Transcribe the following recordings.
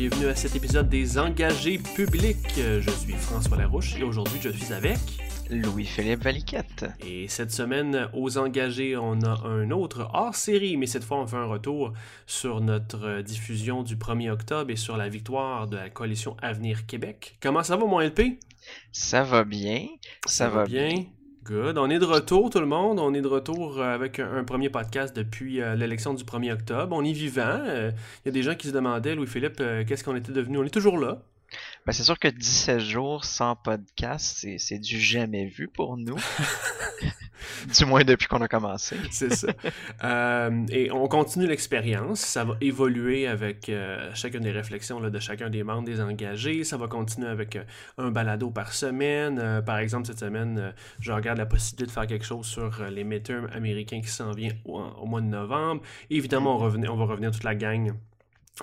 bienvenue à cet épisode des engagés publics. Je suis François Larouche et aujourd'hui je suis avec Louis-Philippe Valiquette. Et cette semaine, aux engagés, on a un autre hors-série, mais cette fois on fait un retour sur notre diffusion du 1er octobre et sur la victoire de la coalition Avenir Québec. Comment ça va mon LP? Ça va bien. Ça, va bien. On est de retour, tout le monde. On est de retour euh, avec un, premier podcast depuis euh, l'élection du 1er octobre. On est vivant. Euh, il y a des gens qui se demandaient, Louis-Philippe, qu'est-ce qu'on était devenu? On est toujours là. Ben, c'est sûr que 17 jours sans podcast, c'est du jamais vu pour nous. du moins depuis qu'on a commencé. c'est ça. Euh, et on continue l'expérience. Ça va évoluer avec euh, chacune des réflexions là, de chacun des membres des engagés. Ça va continuer avec euh, un balado par semaine. par exemple, cette semaine, je regarde la possibilité de faire quelque chose sur les midterms américains qui s'en vient au, au, mois de novembre. évidemment, on, on va revenir toute la gang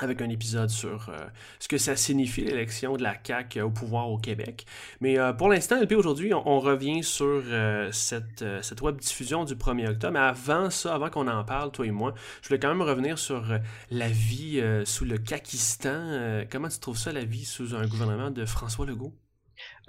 avec un épisode sur euh, ce que ça signifie l'élection de la CAQ au pouvoir au Québec. Mais euh, pour l'instant, LP, aujourd'hui, on, revient sur euh, cette, cette web diffusion du 1er octobre. Mais avant ça, avant qu'on en parle, toi et moi, je voulais quand même revenir sur la vie sous le Kakistan. comment tu trouves ça, la vie sous un gouvernement de François Legault?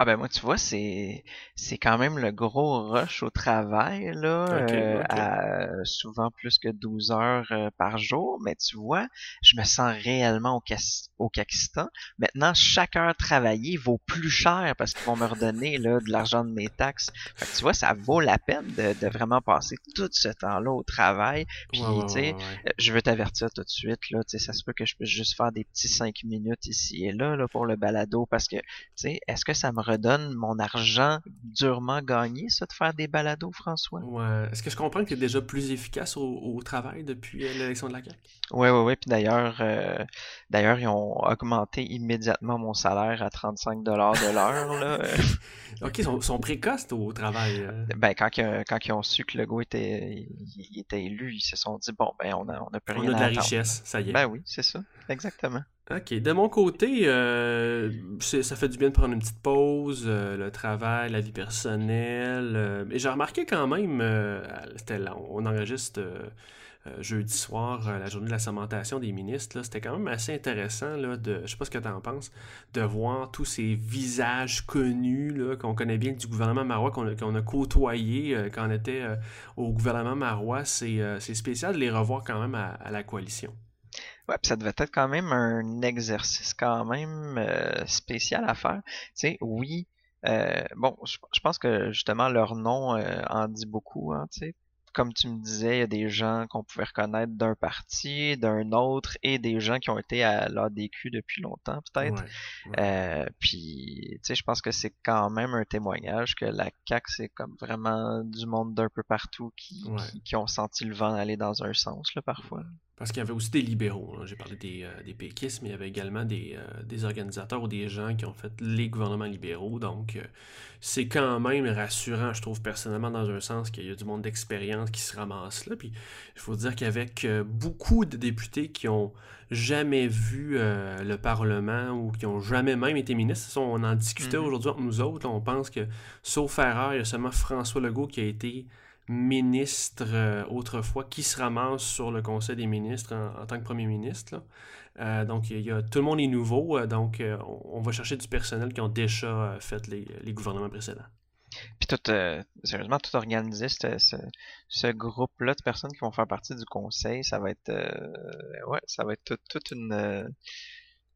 Ah ben moi tu vois c'est c'est quand même le gros rush au travail là euh, À, souvent plus que 12 heures euh, par jour mais tu vois je me sens réellement au, au Pakistan maintenant chaque heure travaillée vaut plus cher parce qu'ils vont me redonner là de l'argent de mes taxes fait que tu vois ça vaut la peine de, de vraiment passer tout ce temps-là au travail puis tu sais je veux t'avertir tout de suite là tu sais ça se peut que je puisse juste faire des petits 5 minutes ici et là là pour le balado parce que tu sais est-ce que ça me redonne mon argent durement gagné, ça, de faire des balados, François? Ouais. Est-ce que je comprends que tu es déjà plus efficace au, travail depuis euh, l'élection de la CAQ? Oui, oui, oui. Puis d'ailleurs, euh, d'ailleurs, ils ont augmenté immédiatement mon salaire à 35 de l'heure. ok, ils sont, précoces au travail. Euh. Ben, quand, quand ils ont su que le gars était, il, était élu, ils se sont dit, bon, ben, on a, on a plus rien On a de la richesse, ça y est. Ben oui, c'est ça. Exactement. OK. De mon côté, euh, ça fait du bien de prendre une petite pause, euh, le travail, la vie personnelle. Et j'ai remarqué quand même, c'était on enregistre jeudi soir, la journée de la segmentation des ministres. C'était quand même assez intéressant, là, de, je sais pas ce que tu en penses, de voir tous ces visages connus qu'on connaît bien du gouvernement marois, qu'on a, a, côtoyé quand on était au gouvernement marois. C'est spécial de les revoir quand même à la coalition. Ouais, ça devait être quand même un exercice quand même euh, spécial à faire. Oui, euh, bon, je, pense que justement leur nom euh, en dit beaucoup, hein, tu sais. Comme tu me disais, il y a des gens qu'on pouvait reconnaître d'un parti, d'un autre, et des gens qui ont été à l'ADQ depuis longtemps, peut-être. puis, tu sais, je pense que c'est quand même un témoignage que la CAQ, c'est comme vraiment du monde d'un peu partout qui, qui, qui, ont senti le vent aller dans un sens, là, parfois. Parce qu'il y avait aussi des libéraux. J'ai parlé des, euh, des péquistes, mais il y avait également des, euh, des, organisateurs ou des gens qui ont fait les gouvernements libéraux. Donc, euh, c'est quand même rassurant, je trouve personnellement, dans un sens qu'il y a du monde d'expérience qui se ramasse là. Puis, il faut dire qu'avec beaucoup de députés qui ont jamais vu le Parlement ou qui ont jamais même été ministres, on en discutait mm-hmm. aujourd'hui entre nous autres. on pense que, sauf erreur, il y a seulement François Legault qui a été ministre euh, autrefois qui se ramasse sur le Conseil des ministres en, tant que premier ministre. Euh, donc, il y, a, tout le monde est nouveau, euh, donc on, va chercher du personnel qui ont déjà fait les, gouvernements précédents. Puis tout, sérieusement, tout organiser ce, groupe-là de personnes qui vont faire partie du conseil, ça va être, ouais, ça va être toute une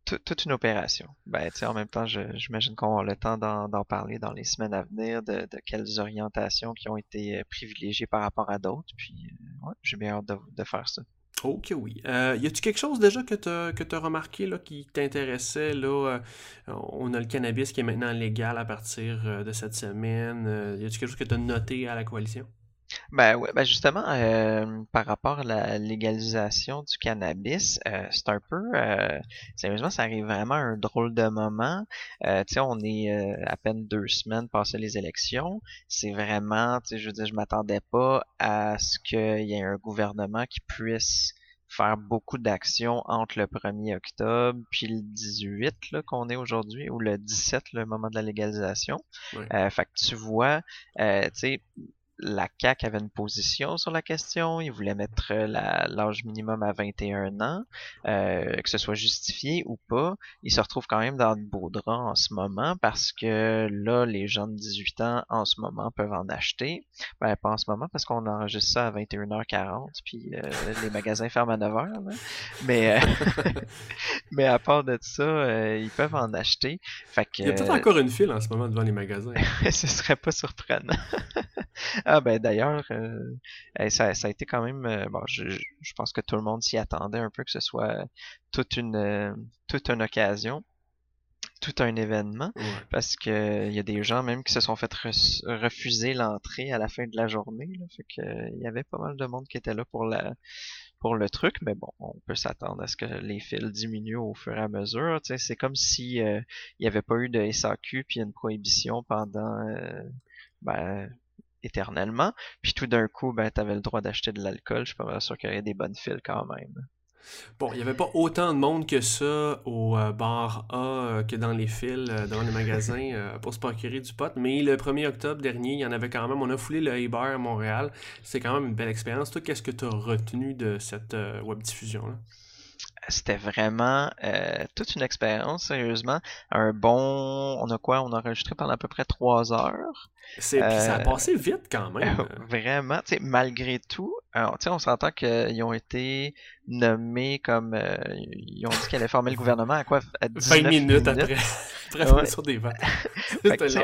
toute une opération. Ben, en même temps, j'imagine qu'on aura le temps d'en parler dans les semaines à venir, de, quelles orientations qui ont été euh, privilégiées par rapport à d'autres. Puis, euh, ouais, j'ai bien hâte de, faire ça. Ok, oui. Euh, y a-tu quelque chose déjà que tu as, remarqué là, qui t'intéressait? Là, on a le cannabis qui est maintenant légal à partir de cette semaine. y a-tu quelque chose que tu as noté à la coalition? Ben ouais, ben justement, euh, par rapport à la légalisation du cannabis, euh, c'est un peu, euh, sérieusement, ça arrive vraiment à un drôle de moment. Euh, tu sais, on est à peine deux semaines passé les élections. C'est vraiment, tu sais, je veux dire, je m'attendais pas à ce qu'il y ait un gouvernement qui puisse faire beaucoup d'actions entre le 1er octobre puis le 18 là qu'on est aujourd'hui ou le 17 le moment de la légalisation. fait que tu vois, tu sais la CAC avait une position sur la question, ils voulaient mettre l'âge minimum à 21 ans, euh, que ce soit justifié ou pas. Ils se retrouvent quand même dans de beaux draps en ce moment parce que là, les gens de 18 ans en ce moment peuvent en acheter. Ben, pas en ce moment parce qu'on enregistre ça à 21h40, puis euh, les magasins ferment à 9h. Mais, euh, mais à part de ça, ils peuvent en acheter. Fait que, Il y a peut-être encore une file en ce moment devant les magasins. Ce serait pas surprenant. Ah ben d'ailleurs, euh, ça, a été quand même. Euh, bon, je, pense que tout le monde s'y attendait un peu que ce soit toute une euh, toute une occasion, tout un événement, parce que il y a des gens même qui se sont fait refuser l'entrée à la fin de la journée. Là, fait que il y avait pas mal de monde qui était là pour la pour le truc, mais bon, on peut s'attendre à ce que les fils diminuent au fur et à mesure. C'est comme si il n'y avait pas eu de SAQ puis une prohibition pendant ben, éternellement. Puis tout d'un coup, ben, tu avais le droit d'acheter de l'alcool. Je suis pas sûr qu'il y aurait des bonnes files quand même. Bon, il n'y avait pas autant de monde que ça au euh, bar A euh, que dans les files, euh, dans les magasins pour se procurer du pot. Mais le 1er octobre dernier, il y en avait quand même. On a foulé le e-bar à Montréal. C'est quand même une belle expérience. Toi, qu'est-ce que tu as retenu de cette web diffusion-là? C'était vraiment euh, toute une expérience, sérieusement. Un bon... On a quoi? On a enregistré pendant à peu près trois heures. C'est, ça a euh, passé vite quand même. vraiment. malgré tout, alors, on s'entend qu'ils ont été nommés comme... Euh, ils ont dit qu'elle allait former le gouvernement à quoi? À 20 minutes, après. après sur des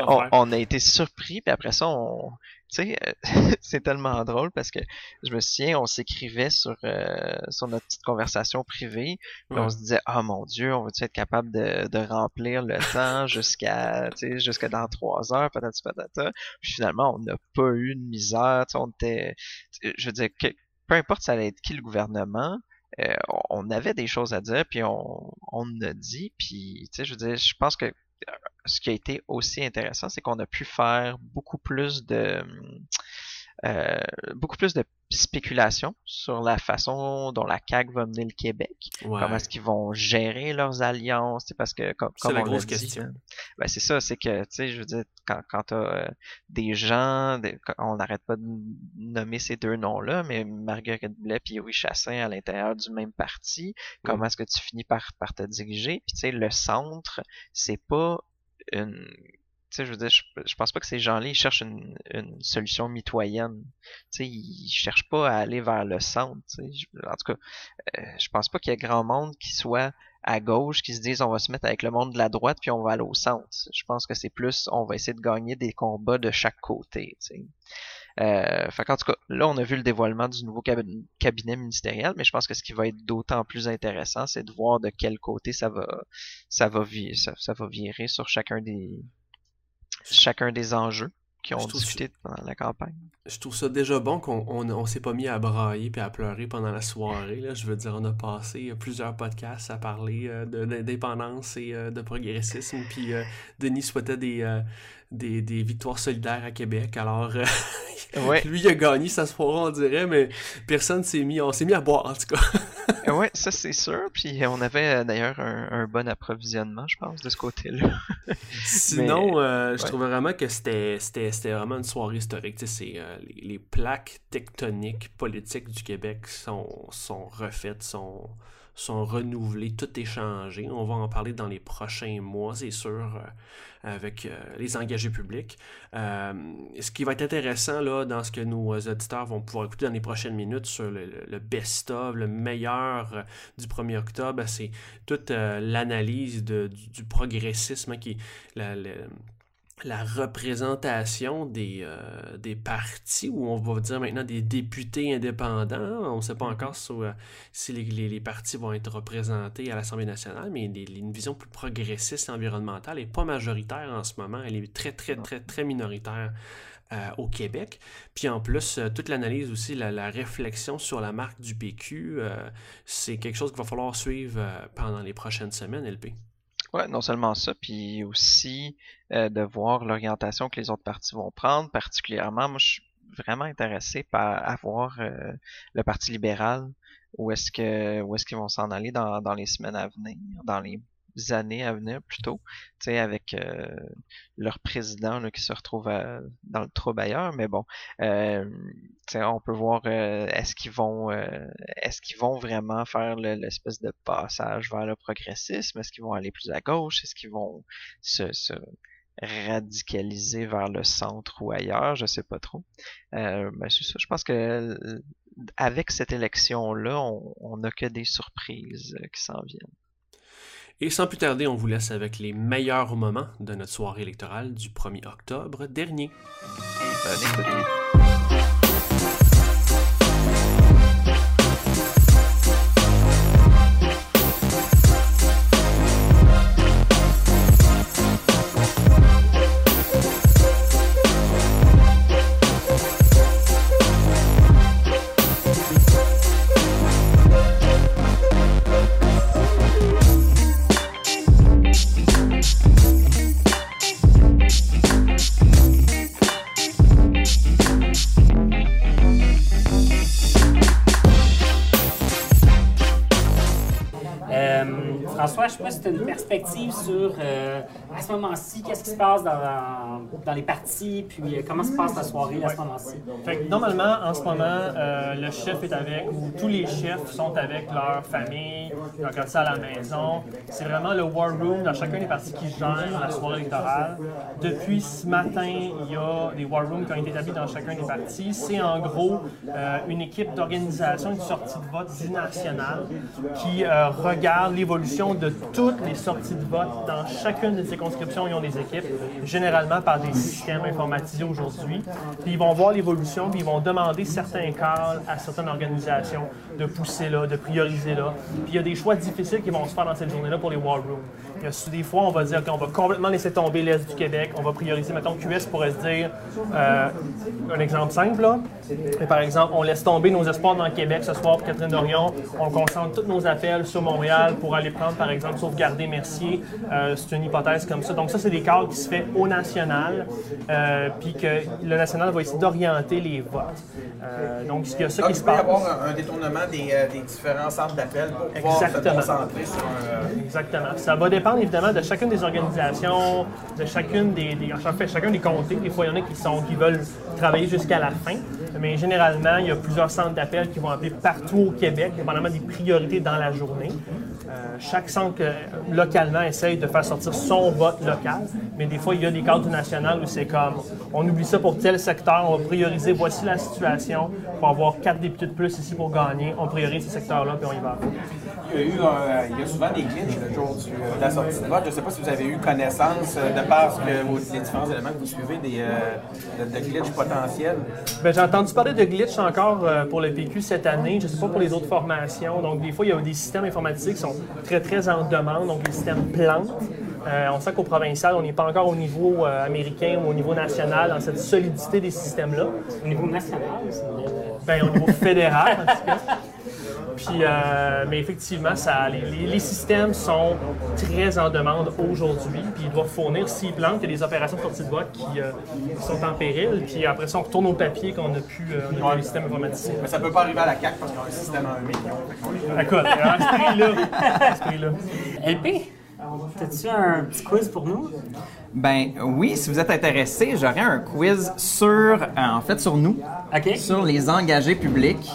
on, on, a été surpris, puis après ça, on tu sais, euh, c'est tellement drôle parce que je me souviens, on s'écrivait sur, euh, sur notre petite conversation privée, puis on se disait, ah oh, mon Dieu, on va-tu être capable de, de remplir le temps jusqu'à, tu sais, jusqu'à dans trois heures, peut-être, peut-être. Puis finalement, on n'a pas eu de misère, tu sais, on était, je veux dire, peu importe ça allait être qui le gouvernement, euh, on avait des choses à dire, puis on, on a dit, puis, tu sais, je veux dire, je pense que ce qui a été aussi intéressant, c'est qu'on a pu faire beaucoup plus de euh, beaucoup plus de spéculation sur la façon dont la CAQ va mener le Québec. Comment est-ce qu'ils vont gérer leurs alliances? Parce que, comme, c'est la grosse question. Hein, ben, c'est ça, c'est que, tu sais, je veux dire, quand, quand tu as euh, des gens, on n'arrête pas de nommer ces deux noms-là, mais Marguerite Blais et Louis Chassin à l'intérieur du même parti, comment est-ce que tu finis par, par te diriger? Puis, tu sais, le centre, c'est pas une sais, je veux dire, je, pense pas que ces gens-là, ils cherchent une, une solution mitoyenne. Tu sais, ils cherchent pas à aller vers le centre. en tout cas, euh, je pense pas qu'il y ait grand monde qui soit à gauche qui se disent on va se mettre avec le monde de la droite puis on va aller au centre. Je pense que c'est plus on va essayer de gagner des combats de chaque côté. Tu sais. Euh, fait en tout cas, là, on a vu le dévoilement du nouveau cabinet ministériel, mais je pense que ce qui va être d'autant plus intéressant, c'est de voir de quel côté ça va, ça va, ça va virer sur chacun des, chacun des enjeux qui ont discuté pendant la campagne. Je trouve ça déjà bon qu'on on, s'est pas mis à brailler et à pleurer pendant la soirée. Là. Je veux dire, on a passé plusieurs podcasts à parler euh, d'indépendance et euh, de progressisme. Puis euh, Denis souhaitait des, des, des, victoires solidaires à Québec. Alors, lui, il a gagné sa soirée, on dirait, mais personne s'est mis, on s'est mis à boire, en tout cas. oui, ça c'est sûr. Puis on avait d'ailleurs un, bon approvisionnement, je pense, de ce côté-là. Sinon, je trouvais vraiment que c'était vraiment une soirée historique. C'est les, les, plaques tectoniques politiques du Québec sont, sont refaites, sont, sont renouvelées, tout est changé. On va en parler dans les prochains mois, c'est sûr, euh, avec euh, les engagés publics. Euh, ce qui va être intéressant là, dans ce que nos auditeurs vont pouvoir écouter dans les prochaines minutes sur le, best-of, le meilleur du 1er octobre, c'est toute l'analyse du, progressisme hein, qui représentation des, euh, des partis, ou on va dire maintenant des députés indépendants. On ne sait pas mm-hmm. encore euh, si les, les, partis vont être représentés à l'Assemblée nationale, mais une vision plus progressiste environnementale n'est pas majoritaire en ce moment. Elle est très, très, très, très minoritaire euh, au Québec. Puis en plus, toute l'analyse aussi, la, la, réflexion sur la marque du PQ, c'est quelque chose qu'il va falloir suivre pendant les prochaines semaines, LP. Ouais, non seulement ça, puis aussi euh, de voir l'orientation que les autres partis vont prendre. Particulièrement, moi, je suis vraiment intéressé par avoir euh, le Parti libéral. Où est-ce que où est-ce qu'ils vont s'en aller dans, dans les semaines à venir, dans les années à venir plutôt, tu sais, avec euh, leur président qui se retrouve dans le trouble ailleurs, mais bon, euh, on peut voir est-ce qu'ils vont est-ce qu'ils vont vraiment faire l'espèce de passage vers le progressisme, est-ce qu'ils vont aller plus à gauche, est-ce qu'ils vont se, se radicaliser vers le centre ou ailleurs, je sais pas trop. Euh, mais c'est ça, je pense que avec cette élection-là, on n'a que des surprises euh, qui s'en viennent. Et sans plus tarder, on vous laisse avec les meilleurs moments de notre soirée électorale du 1er octobre dernier. Sur, euh, à ce moment-ci, qu'est-ce qui se passe dans, les parties, puis euh, comment se passe la soirée à ce moment-ci? normalement, en ce moment, euh, le chef est avec, ou tous les chefs sont avec leur famille, ils regardent ça à la maison. C'est vraiment le war room dans chacun des parties qui gère la soirée électorale. Depuis ce matin, il y a des war rooms qui ont été établis dans chacun des partis. C'est en gros une équipe d'organisation, une sortie de vote nationale qui regarde l'évolution de toutes les sorties de vote dans chacune des Ils ont des équipes, généralement par des systèmes informatisés aujourd'hui. Puis ils vont voir l'évolution, puis ils vont demander certains calls à certaines organisations de pousser là, de prioriser là. Puis il y a des choix difficiles qui vont se faire dans cette journée-là pour les war rooms. Il y a des fois, on va dire qu'on va complètement laisser tomber l'Est du Québec, on va prioriser, mettons, QS pourrait se dire, euh, un exemple simple, là. par exemple, on laisse tomber nos espoirs dans le Québec ce soir pour Catherine Dorion, on concentre tous nos appels sur Montréal pour aller prendre, par exemple, sauvegarder Mercier. Euh, c'est une hypothèse comme ça. Donc ça, c'est des cas qui se fait au national, euh, puis que le national va essayer d'orienter les votes. Euh, donc il y a ça qui se passe. Il peut y avoir un, détournement des, des, différents centres d'appel pour pouvoir Exactement. se concentrer sur un... Exactement. Ça va dépendre évidemment de chacune des organisations, de chacune des, des chacun des comtés. Des fois, il y en a qui, sont, qui veulent travailler jusqu'à la fin. Mais généralement, il y a plusieurs centres d'appel qui vont appeler partout au Québec, dépendamment des priorités dans la journée. Euh, chaque centre euh, localement essaye de faire sortir son vote local, mais des fois, il y a des cadres national où c'est comme on oublie ça pour tel secteur, on va prioriser, voici la situation, pour avoir quatre députés de plus ici pour gagner, on priorise ces secteurs-là, puis on y va. Il y a, eu, euh, il y a souvent des glitches le sortie de vote. Je ne sais pas si vous avez eu connaissance, de par que, les différents éléments que vous suivez, des, de, glitches potentiels. Ben, j'ai entendu parler de glitches encore pour le PQ cette année. Je ne sais pas pour les autres formations. Donc, des fois, il y a des systèmes informatiques qui sont très, très en demande, donc les systèmes plantent. Euh, on sait qu'au provincial, on n'est pas encore au niveau euh, américain ou au niveau national dans cette solidité des systèmes-là. Au niveau national, ben, au niveau fédéral, en tout cas. Puis, euh, mais effectivement, ça, les, systèmes sont très en demande aujourd'hui. Puis ils doivent fournir, s'ils plantent, il y a des opérations de sortie de vote qui, sont en péril. Puis après ça, on retourne au papier qu'on a pu euh, les systèmes. Mais ça ne peut pas arriver à la CAC parce qu'on a un système à un million. Écoute, à ce prix-là. LP, as-tu un petit quiz pour nous? Ben oui, si vous êtes intéressé, j'aurais un quiz sur, euh, en fait, sur nous, sur les engagés publics.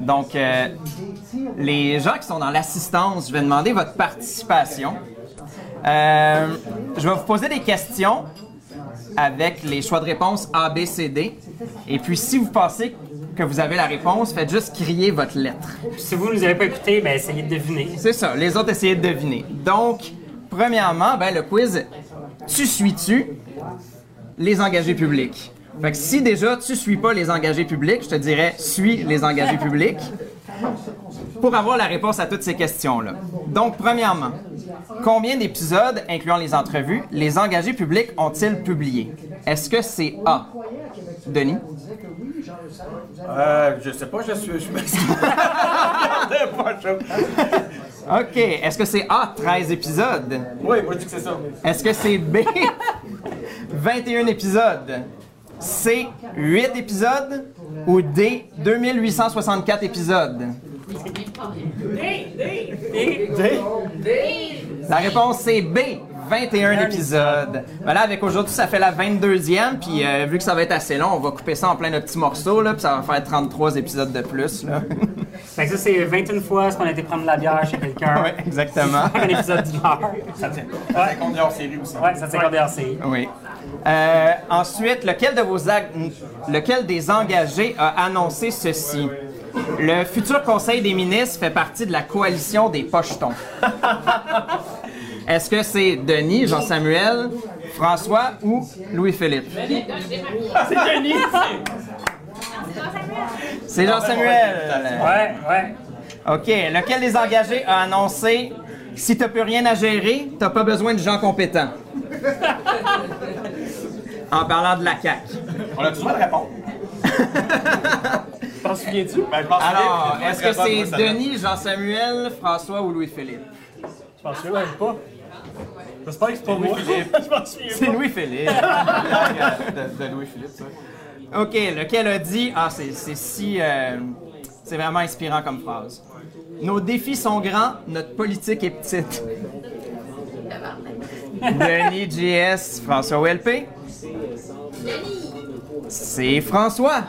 Donc, euh, les gens qui sont dans l'assistance, je vais demander votre participation. Euh, je vais vous poser des questions avec les choix de réponse A, B, C, D. Et puis, si vous pensez que vous avez la réponse, faites juste crier votre lettre. Si vous ne nous avez pas écouté, ben essayez de deviner. C'est ça, les autres essayez de deviner. Donc, premièrement, ben, le quiz Tu suis-tu? les engagés publics? Fait que si déjà tu suis pas les engagés publics, je te dirais suis les engagés publics pour avoir la réponse à toutes ces questions-là. Donc, premièrement, combien d'épisodes, incluant les entrevues, les engagés publics ont-ils publié? Est-ce que c'est A? Denis? Euh, je sais pas, je suis. Je me OK. Est-ce que c'est A, 13 épisodes? Oui, moi je dis que c'est ça. Est-ce que c'est B, 21 épisodes? C, 8 épisodes? Ou D, 2864 épisodes? D, D, D, D, La réponse c'est B. 21 épisodes. Ben là, avec aujourd'hui, ça fait la 22e, puis euh, vu que ça va être assez long, on va couper ça en plein de petits morceaux, là, puis ça va faire 33 épisodes de plus, là. Fait que ça, c'est 21 fois ce qu'on a été prendre de la bière chez quelqu'un. ouais, exactement. un épisode d'une heure. Ça tient. Ça compte hors série aussi. Ouais, ça tient bien série. Oui. Euh, ensuite, lequel, de vos ag- lequel des engagés a annoncé ceci? Le futur Conseil des ministres fait partie de la coalition des pochetons. Est-ce que c'est Denis, Jean-Samuel, François ou Louis-Philippe? C'est Denis! C'est Jean-Samuel. Ouais, ouais. OK. Lequel des engagés a annoncé si t'as plus rien à gérer, t'as pas besoin de gens compétents? en parlant de la CAQ. On a besoin de répondre. T'en souviens-tu? Ben, pense Alors, que- est-ce que c'est Denis, Jean-Samuel, François ou Louis-Philippe? Je m'en souviens même pas. J'espère que c'est pas moi. Je m'en souviens C'est. Louis-Philippe. de, de Louis-Philippe, ça. OK, lequel a dit... Ah, c'est c'est si... euh, c'est vraiment inspirant comme phrase. Nos défis sont grands, notre politique est petite. Denis JS, François OLP. C'est François.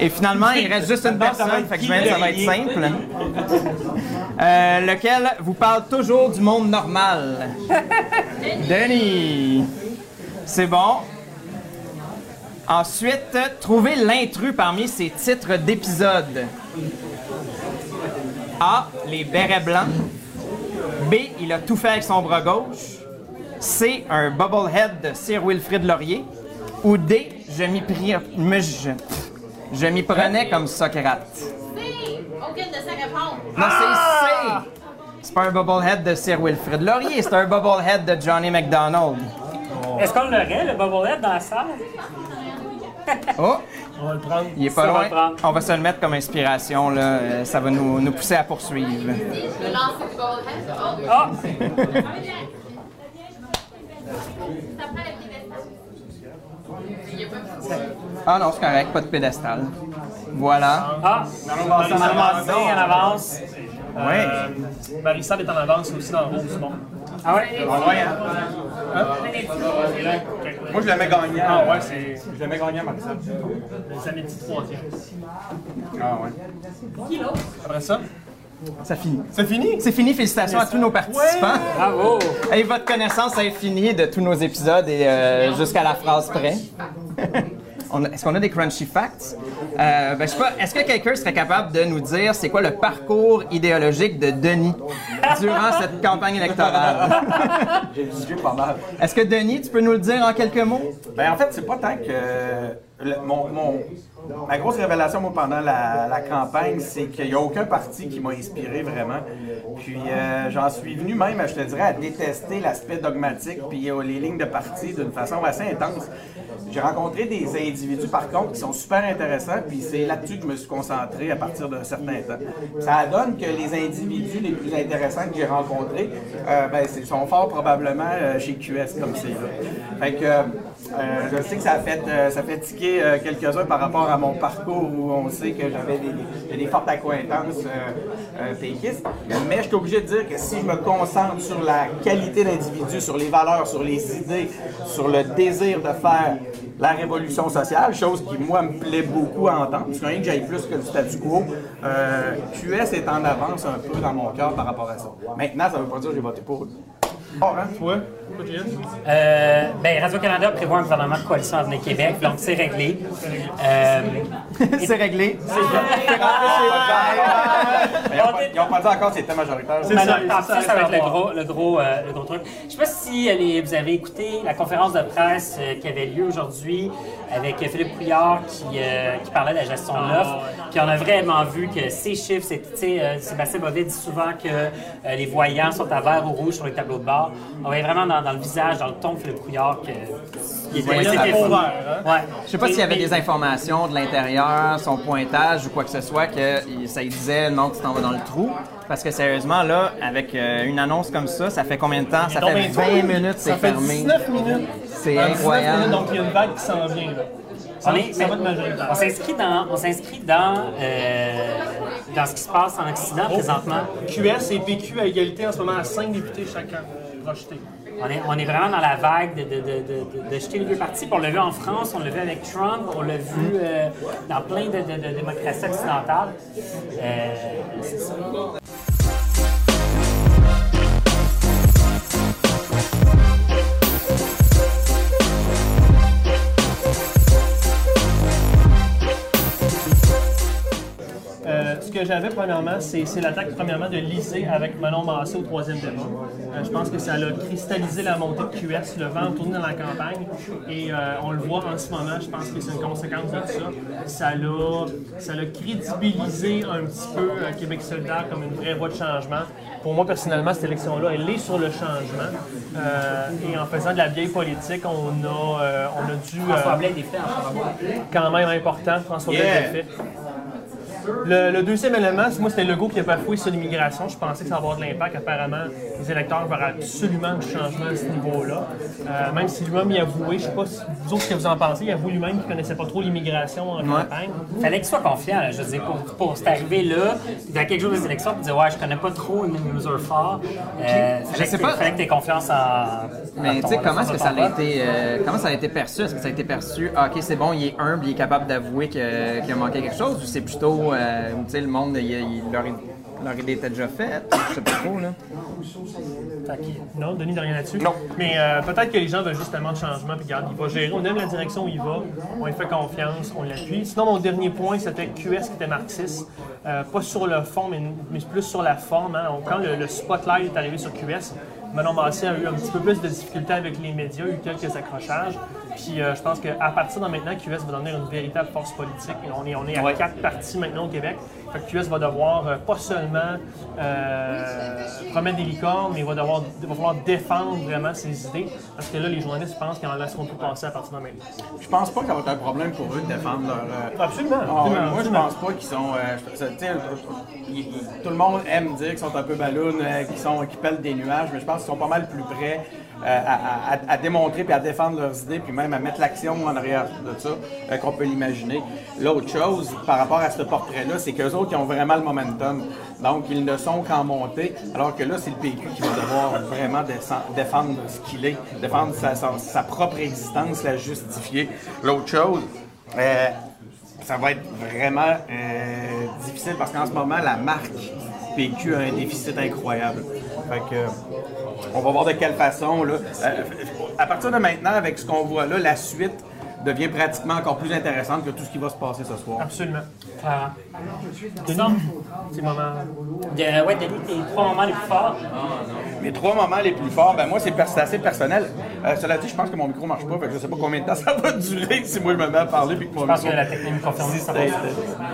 Et finalement, il reste juste une personne, fait que je vais dire, ça va être simple. Euh, lequel vous parle toujours du monde normal? Denis. C'est bon. Ensuite, trouvez l'intrus parmi ces titres d'épisodes. A. Les bérets blancs. B. Il a tout fait avec son bras gauche. C. Un bubblehead de Sir Wilfrid Laurier. Ou D. Je m'y me- je, je m'y prenais comme Socrate. Aucune de ces réponses. Non, c'est C. C'est pas un bubblehead de Sir Wilfrid Laurier, c'est un bubblehead de Johnny McDonald. Est-ce qu'on l'aurait, le Bubblehead, dans la salle? Oh, On va le prendre. il est pas Ça loin. On va se le mettre comme inspiration, là. Euh, Ça va nous, nous pousser à poursuivre. Le lancer du Goldhead. Oh, Ah! Ça non, c'est correct, pas de pédestal. Voilà. Ah! On va s'en avancer en avance. Euh, Marie-Sab est en avance aussi dans le haut du monde. Ah ouais? Ouais, hein? Moi, je le mets gagnant. Ah ouais, c'est Je le mets gagnant, Marissa. les amis de troisième. Ah ouais. Après ça, Ça finit. c'est fini? C'est fini, félicitations à tous nos participants. Bravo! Et votre connaissance est finie de tous nos épisodes et euh, jusqu'à la phrase près. Est-ce qu'on a des crunchy facts? Euh, ben, je sais pas, est-ce que quelqu'un serait capable de nous dire c'est quoi le parcours idéologique de Denis durant cette campagne électorale? J'ai jugé pas mal. Est-ce que Denis, tu peux nous le dire en quelques mots? Ben, en fait, c'est pas tant que. le- mon, mon- ma grosse révélation, moi, pendant la, la campagne, c'est qu'il n'y a aucun parti qui m'a inspiré vraiment. Puis, euh, j'en suis venu même, je te dirais, à détester l'aspect dogmatique puis euh, les lignes de parti d'une façon assez intense. J'ai rencontré des individus, par contre, qui sont super intéressants, puis c'est là-dessus que je me suis concentré à partir d'un certain temps. Ça donne que les individus les plus intéressants que j'ai rencontrés, euh, ben, sont forts probablement euh, chez QS comme c'est là. Fait que euh, je sais que ça a fait, euh, ça fait tiquer euh, quelques-uns par rapport à mon parcours où on sait que j'avais des, des- fortes accointances euh, euh, péquistes. Mais je suis obligé de dire que si je me concentre sur la qualité d'individu, sur les valeurs, sur les idées, sur le désir de faire la révolution sociale, chose qui, moi, me plaît beaucoup à entendre, que rien que j'aille plus que le statu quo, euh, QS est en avance un peu dans mon cœur par rapport à ça. Maintenant, ça ne veut pas dire que j'ai voté pour hein? Toi? Toi, Julien? Euh, ben, Radio-Canada prévoit un gouvernement de coalition Avenir Québec, donc c'est réglé. Euh, c'est réglé. Ils n'ont pas, ils ont pas dit encore si c'était majoritaire. Ça, c'est pis, ça, ça va être ça le gros, le gros, euh, le gros truc. Je sais pas si les- vous avez écouté la conférence de presse euh, qui avait lieu aujourd'hui avec Philippe Couillard qui, euh, qui parlait de la gestion de l'offre. Puis on a vraiment vu que ces chiffres, c'est, tu sais, euh, Sébastien Bovet dit souvent que euh, les voyants sont à vert ou rouge sur les tableaux de bord. On voyait vraiment dans, dans le visage, dans le ton Philippe Couillard que il était, voyants c'était à fou. fond vert, hein? Ouais. Je sais pas s'il y avait des informations de l'intérieur, son pointage ou quoi que ce soit, que ça lui disait non, tu t'en vas dans le trou. Parce que sérieusement, là, avec euh, une annonce comme ça, ça fait combien de temps? Ça fait ben, 20 minutes, c'est Ça fait fermé. 19 minutes. C'est 19 incroyable. minutes, donc il y a une vague qui s'en vient. Là. Ça, On est-. On s'inscrit dans, on s'inscrit dans, euh, dans ce qui se passe en Occident Oh. présentement. QS et PQ à égalité en ce moment à 5 députés chacun On est, vraiment dans la vague de, de, de, de, jeter les deux partis. On l'a vu en France, on l'a vu avec Trump, on l'a vu euh, dans plein de démocraties occidentales. Euh, que j'avais premièrement, c'est l'attaque premièrement de Lisée avec Manon Massé au troisième débat. Euh, je pense que ça a cristallisé la montée de QS, le vent tourné dans la campagne. Et euh, on le voit en ce moment, je pense que c'est une conséquence de ça. Ça l'a ça l'a crédibilisé un petit peu euh, Québec solidaire comme une vraie voie de changement. Pour moi, personnellement, cette élection-là, elle est sur le changement. Et en faisant de la vieille politique, on a, on a dû... François Blais est fait en ce moment. quand même important, François. Bell l'a fait. Le, le deuxième élément, c'est- moi, c'était Legault qui a bafoué sur l'immigration. Je pensais que ça allait avoir de l'impact. Apparemment, les électeurs veulent absolument du changement à ce niveau-là. Euh, même si lui-même y a avoué, je sais pas si vous autres ce que vous en pensez, il a avoué lui-même qu'il connaissait pas trop l'immigration en campagne. Fallait qu'il soit confiant, là. je veux dire, pour, pour c'est arrivé là, dans quelques jours des élections, pour dire ouais, je connais pas trop une mesure fort. Euh, fallait sais que- pas. Fallait que tu aies confiance en. Mais tu sais, comment est-ce que ça a été, euh, comment ça a été perçu? Est-ce que ça a été perçu, ah, ok, c'est bon, il est humble, il est capable d'avouer qu'il a manqué quelque chose, ou c'est plutôt, euh, tu sais, le monde, il, il- leur, leur idée était déjà faite, je sais pas trop, là. Non, Denis n'a rien là-dessus? Non. Mais euh, peut-être que les gens veulent justement de changement, puis regarde, il va gérer, on aime la direction où il va, on lui fait confiance, on l'appuie. Sinon, mon dernier point, c'était QS qui était marxiste. Euh, pas sur le fond, mais, mais plus sur la forme. hein. Quand le, le spotlight est arrivé sur QS, Manon Massé a eu un petit peu plus de difficultés avec les médias, a eu quelques accrochages. Puis euh, je pense qu'à partir de maintenant, QS va devenir une véritable force politique. On est, on est à quatre partis maintenant au Québec. Fait que QS va devoir euh, pas seulement euh, promettre des licornes, mais il va, devoir, va falloir défendre vraiment ses idées. Parce que là, les journalistes pensent qu'ils en laisseront plus passer à partir de maintenant. Je pense pas qu'il va être un problème pour eux de défendre leur. euh, Absolument. Ah absolument, moi, je pense pas qu'ils sont. euh, tout le monde aime dire qu'ils sont un peu ballons, qu'ils sont, pèlent des nuages, mais je pense qu'ils sont pas mal plus près à, à- démontrer puis à défendre leurs idées, puis même à mettre l'action en arrière de ça euh, qu'on peut l'imaginer. L'autre chose par rapport à ce portrait-là, c'est qu'eux autres, ils ont vraiment le momentum. Donc, ils ne sont qu'en montée, alors que là, c'est le PQ qui va devoir vraiment défendre ce qu'il est, défendre sa, propre existence, la justifier. L'autre chose, euh, ça va être vraiment euh, difficile parce qu'en ce moment, la marque PQ a un déficit incroyable. Fait que, euh, on va voir de quelle façon. Là, Euh, à partir de maintenant, avec ce qu'on voit là, la suite devient pratiquement encore plus intéressante que tout ce qui va se passer ce soir. Absolument. Clairement. Denis, petit moment. De- ouais, Denis, tes trois moments les plus forts. Mes trois moments les plus forts, ben moi, c'est assez personnel. Euh, cela dit, je pense que mon micro marche pas, fait que je sais pas combien de temps ça va durer si moi je me mets à parler puis que mon Je pense micro- que la technique me confirme ça.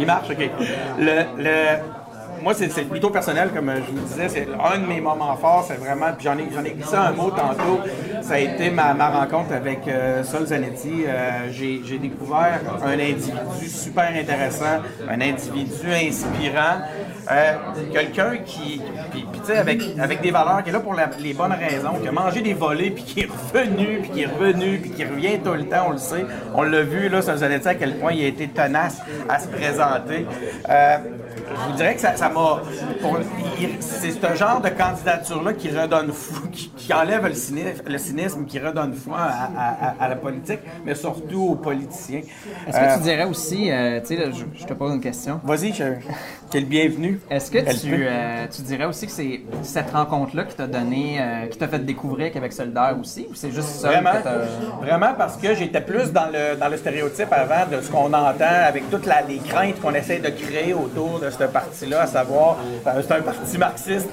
Il marche, ok. Le, le- moi, c'est plutôt personnel, comme je vous disais. C'est un de mes moments forts, c'est vraiment. Puis j'en ai, j'en ai glissé un mot tantôt. Ça a été ma, ma rencontre avec euh, Sol Zanetti. Euh, j'ai, découvert un individu super intéressant, un individu inspirant. Euh, quelqu'un qui, puis, tu sais, avec, avec des valeurs, qui est là pour les bonnes raisons, qui a mangé des volets, puis qui est revenu, puis qui est revenu, puis qui revient tout le temps, on le sait. On l'a vu, là, Sol Zanetti, à quel point il a été tenace à se présenter. Euh, je vous dirais que ça ça m'a. C'est ce genre de candidature-là qui redonne fou, qui, qui enlève le cynisme, le cynisme, qui redonne foi à, à- à- à la politique, mais surtout aux politiciens. Est-ce que Euh, tu dirais aussi, euh, tu sais, je, je te pose une question. Vas-y, t'es le bienvenu. Est-ce que tu, euh, tu dirais aussi que c'est cette rencontre-là qui t'a donné, euh, qui t'a fait découvrir Québec solidaire aussi, ou c'est juste ça Vraiment, parce que j'étais plus dans le, dans le stéréotype avant de ce qu'on entend avec toutes la- les craintes qu'on essaie de créer autour de ce parti-là, à savoir, euh, c'est un parti marxiste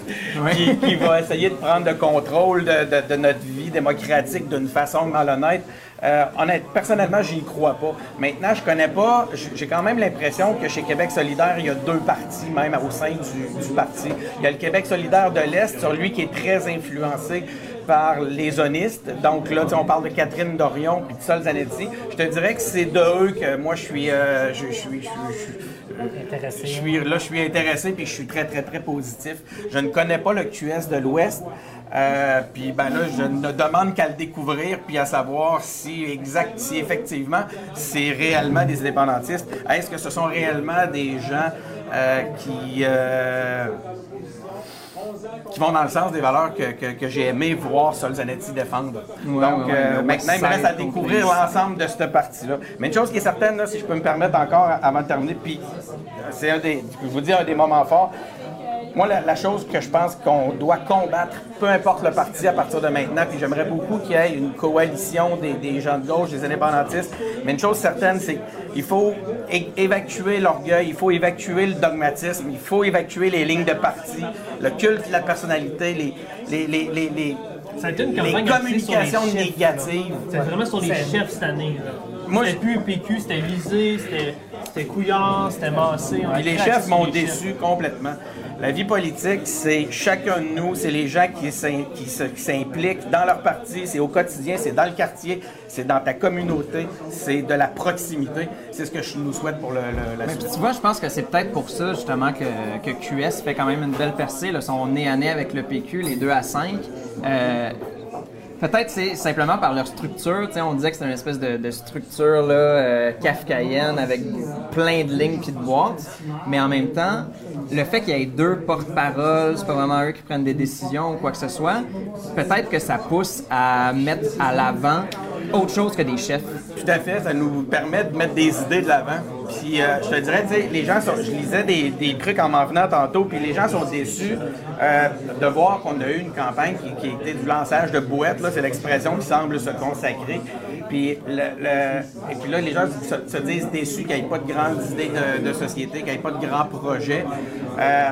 qui, qui va essayer de prendre le contrôle de, de- de notre vie démocratique d'une façon malhonnête. Euh, honnête, personnellement, j'y crois pas. Maintenant, je connais pas, j'ai quand même l'impression que chez Québec solidaire, il y a deux partis même au sein du, du parti. Il y a le Québec solidaire de l'Est, sur lui qui est très influencé par les zonistes. Donc là, on parle de Catherine Dorion puis de Sol Zanetti. Je te dirais que c'est de eux que moi, je suis... euh, je, je suis, je suis- je suis- Intéressé. je suis, là, je suis intéressé puis je suis très, très, très positif. Je ne connais pas le QS de l'Ouest. Euh, puis ben là, je ne demande qu'à le découvrir puis à savoir si exact, si effectivement c'est réellement des indépendantistes. Est-ce que ce sont réellement des gens euh, qui euh, qui vont dans le sens des valeurs que, que, que j'ai aimé voir Solzanetti défendre. Ouais, Donc ouais, euh, maintenant, il me reste à découvrir l'ensemble de cette partie-là. Mais une chose qui est certaine, là, si je peux me permettre encore avant de terminer, puis euh, c'est un des, je vous dis un des moments forts. Moi, la, la chose que je pense qu'on doit combattre, peu importe le parti à partir de maintenant, puis j'aimerais beaucoup qu'il y ait une coalition des, des gens de gauche, des indépendantistes, mais une chose certaine, c'est qu'il faut évacuer l'orgueil, il faut évacuer le dogmatisme, il faut évacuer les lignes de parti, le culte de la personnalité, les, les, les, les, les- Ça a été une les campagne axée communications sur les chefs, négatives. C'était vraiment sur les chefs cette année. c'était plus PQ, c'était Lisée, c'était Couillard, c'était Massé. les chefs m'ont déçu complètement. La vie politique, c'est chacun de nous, c'est les gens qui s'impliquent dans leur parti, c'est au quotidien, c'est dans le quartier, c'est dans ta communauté, c'est de la proximité. C'est ce que je nous souhaite pour le, le- la Mais suite. tu vois, je pense que c'est peut-être pour ça justement que, que QS fait quand même une belle percée. Là, son nez à nez avec le PQ, les 2 à 5. Euh, peut-être c'est simplement par leur structure. Tu sais, on disait que c'était une espèce de, de structure là, euh, kafkaïenne avec plein de lignes puis de boîtes. Mais en même temps, le fait qu'il y ait deux porte-paroles, c'est pas vraiment eux qui prennent des décisions ou quoi que ce soit, peut-être que ça pousse à mettre à l'avant autre chose que des chefs. Tout à fait, ça nous permet de mettre des idées de l'avant. Puis euh, je te dirais, les gens sont, je lisais des, trucs en m'en venant tantôt, puis les gens sont déçus euh, de voir qu'on a eu une campagne qui, qui était du lançage de bouettes, là, c'est l'expression qui semble se consacrer. Puis, et puis là, les gens se, se disent déçus qu'il n'y ait pas de grandes idées de, de société, qu'il n'y ait pas de grands projets. Euh,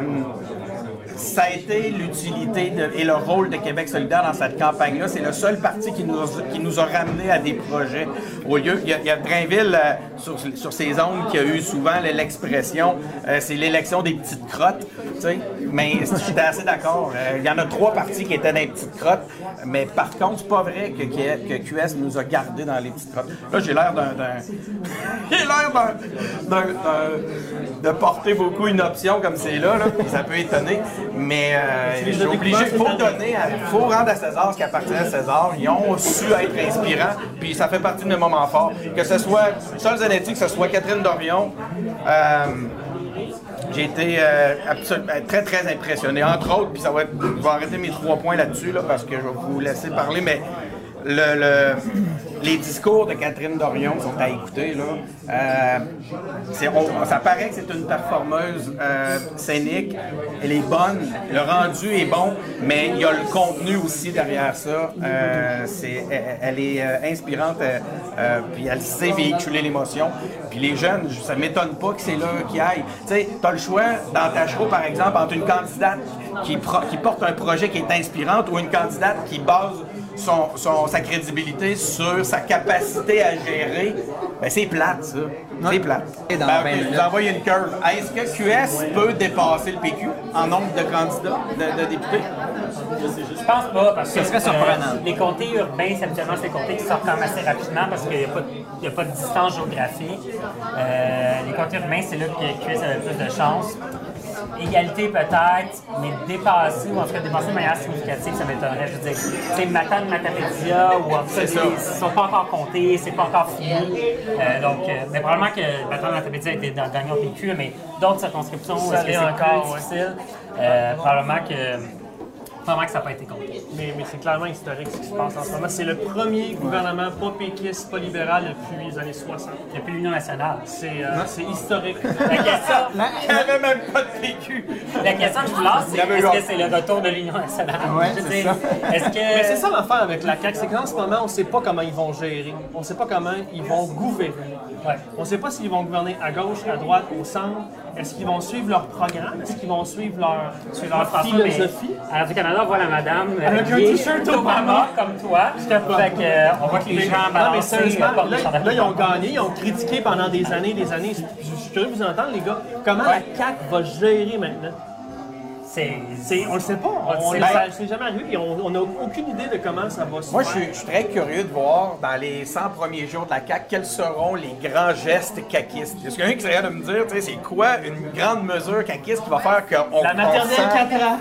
ça a été l'utilité et le rôle de Québec solidaire dans cette campagne-là. C'est le seul parti qui nous, a, qui ramené à des projets. Au lieu, il y a, il Drainville, euh, sur, sur ces zones, qui a eu souvent l'expression, euh, c'est l'élection des petites crottes. tu sais. Mais j'étais assez d'accord. Euh, Il y en a trois partis qui étaient dans les petites crottes. Mais par contre, c'est pas vrai que, QS nous a gardés dans les petites crottes. Là, j'ai l'air d'un... j'ai l'air d'un- de porter beaucoup une option comme c'est là, ça peut étonner. Mais euh, obligé, il faut donner, faut rendre à César ce qui appartient à César. Ils ont su être inspirants, puis ça fait partie de mes moments forts. Que ce soit Sol Zanetti, que ce soit Catherine Dorion, euh, j'ai été euh, euh, très, très impressionné. Entre autres, puis ça va être, je vais arrêter mes trois points là-dessus, là, parce que je vais vous laisser parler, mais le, le- les discours de Catherine Dorion sont à écouter. Là. Euh, on- ça paraît que c'est une performeuse euh, scénique. Elle est bonne, le rendu est bon, mais il y a le contenu aussi derrière ça. Euh, c'est- elle, elle est inspirante, puis elle sait véhiculer l'émotion. Puis les jeunes, ça ne m'étonne pas que c'est là qu'ils aillent. Tu sais, as le choix dans ta show, par exemple, entre une candidate qui, qui porte un projet qui est inspirante ou une candidate qui base son, son- sa crédibilité sur sa capacité à gérer, ben c'est plate, ça. C'est plate. Et dans Ben, 20 ok, je minutes. vous envoie une curve. Est-ce que QS peut dépasser le PQ en nombre de candidats, de, de députés? Je pense pas, parce que Ce serait surprenant. euh, les comtés urbains, c'est habituellement c'est des comtés qui sortent quand même assez rapidement parce qu'il n'y a, pas de- il y a pas de distance géographique. Euh, les comtés urbains, c'est là que QS avait plus de chance. Égalité peut-être, mais dépasser, ou en tout cas dépasser de manière significative, ça m'étonnerait. Je veux dire, c'est Matane, Matapédia, ou en ça. ils ne sont pas encore comptés, c'est pas encore fini. Euh, donc, euh, mais probablement que Matane, Matapédia a été dans- gagné au PQ, mais d'autres circonscriptions, est-ce que c'est encore, ouais. difficile? Euh, probablement que probablement que ça n'a pas été compté. Mais, mais c'est clairement historique ce qui se passe en ce moment. C'est le premier gouvernement pas péquiste, pas libéral depuis les années 60. Depuis l'Union nationale. C'est euh, c'est historique. La question, Il n'y avait même pas de PQ. la question que je vous lance, c'est est-ce que c'est le retour de l'Union nationale? Ouais, c'est ça. Est-ce que. Mais c'est ça l'affaire avec la CAQ, c'est qu'en ce moment, on ne sait pas comment ils vont gérer. On ne sait pas comment ils vont gouverner. Ouais. On ne sait pas s'ils vont gouverner à gauche, à droite, au centre. Est-ce qu'ils vont suivre leur programme? Est-ce qu'ils vont suivre leur, mais philosophie? à Radio-Canada, on voit la madame Avec un t-shirt Obama. comme toi. Fait que, euh, on voit que les gens non, mais sérieusement, euh, là, ils ont gagné, ils ont critiqué pendant des années, des années. Je je de vous entendre, les gars. Comment la CAQ va gérer maintenant? C'est. On le sait pas. On le sait ça- c'est jamais arrivé. puis On n'a aucune idée de comment ça va se Moi, je faire. suis, je suis très curieux de voir dans les 100 premiers jours de la CAQ quels seront les grands gestes caquistes. Est-ce qu'il y a quelqu'un qui serait de me dire, tu sais, c'est quoi une grande mesure caquiste qui va faire qu'on La maternelle on sent- 4 ans.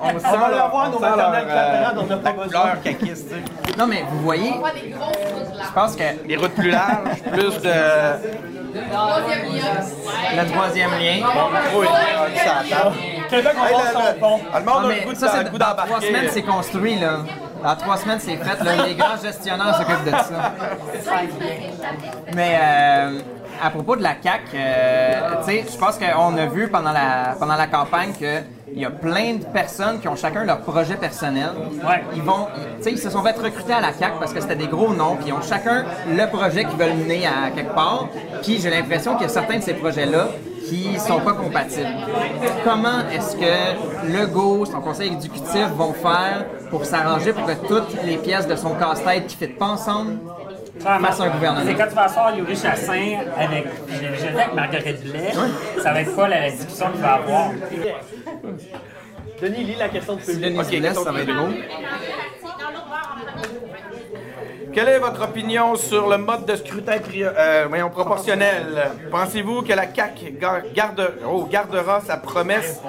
on sent On va leur, l'avoir, on nos sent leur, maternelles euh, on n'a pas besoin. couleur caquiste. Non, mais vous voyez, On voit des grosses routes là. je pense que Des routes plus larges, plus de... Troisième lien. le troisième lien. Oui, ça attend. Québec, on va le- pont. Ah, Le monde a le goût de trois semaines, c'est construit, là. Dans trois semaines, c'est fait, là. Les grands gestionnaires s'occupent de ça. Mais euh, à propos de la CAQ, euh, tu sais, je pense qu'on a vu pendant la, pendant la campagne que il y a plein de personnes qui ont chacun leur projet personnel. Ouais. Ils vont, tu sais, ils se sont fait recruter à la CAQ parce que c'était des gros noms, puis ils ont chacun le projet qu'ils veulent mener à quelque part. Puis j'ai l'impression qu'il y a certains de ces projets-là qui sont pas compatibles. Comment est-ce que Legault, son conseil exécutif vont faire pour s'arranger pour que toutes les pièces de son casse-tête qui ne fitent pas ensemble Clairement. fassent un gouvernement? C'est quand tu vas asseoir Yuri Chassin avec, je je avec Marguerite Blais, ça va être quoi la, discussion qu'il va avoir? Denis, lis la question de Si public. Denis se laisse, ça va être beau. Dans l'autre bar, en premier. Quelle est votre opinion sur le mode de scrutin euh, voyons, proportionnel? Pensez-vous que la CAQ garde, oh, gardera sa promesse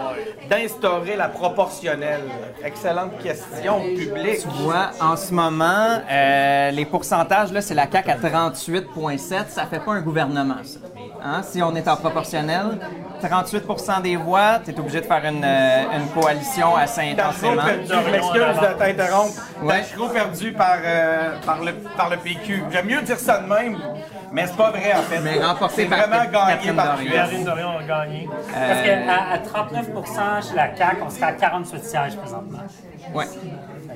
d'instaurer la proportionnelle? Excellente question publique. Tu vois, en ce moment, euh, les pourcentages, là, c'est la CAQ à 38,7. Ça fait pas un gouvernement, ça. Hein? Si on est en proportionnel, 38% des voix, tu es obligé de faire une, euh, une coalition assez intensément. perdu, je m'excuse de t'interrompre. Ouais. Perdu par, euh, par, le, par le PQ. J'aime mieux dire ça de même, mais c'est pas vrai en fait. Mais remporté C'est par vraiment gagné Catherine par Dorion. QS. Karine Dorion a gagné. Parce qu'à à 39% chez la CAQ, on serait à 48 sièges présentement. Ouais.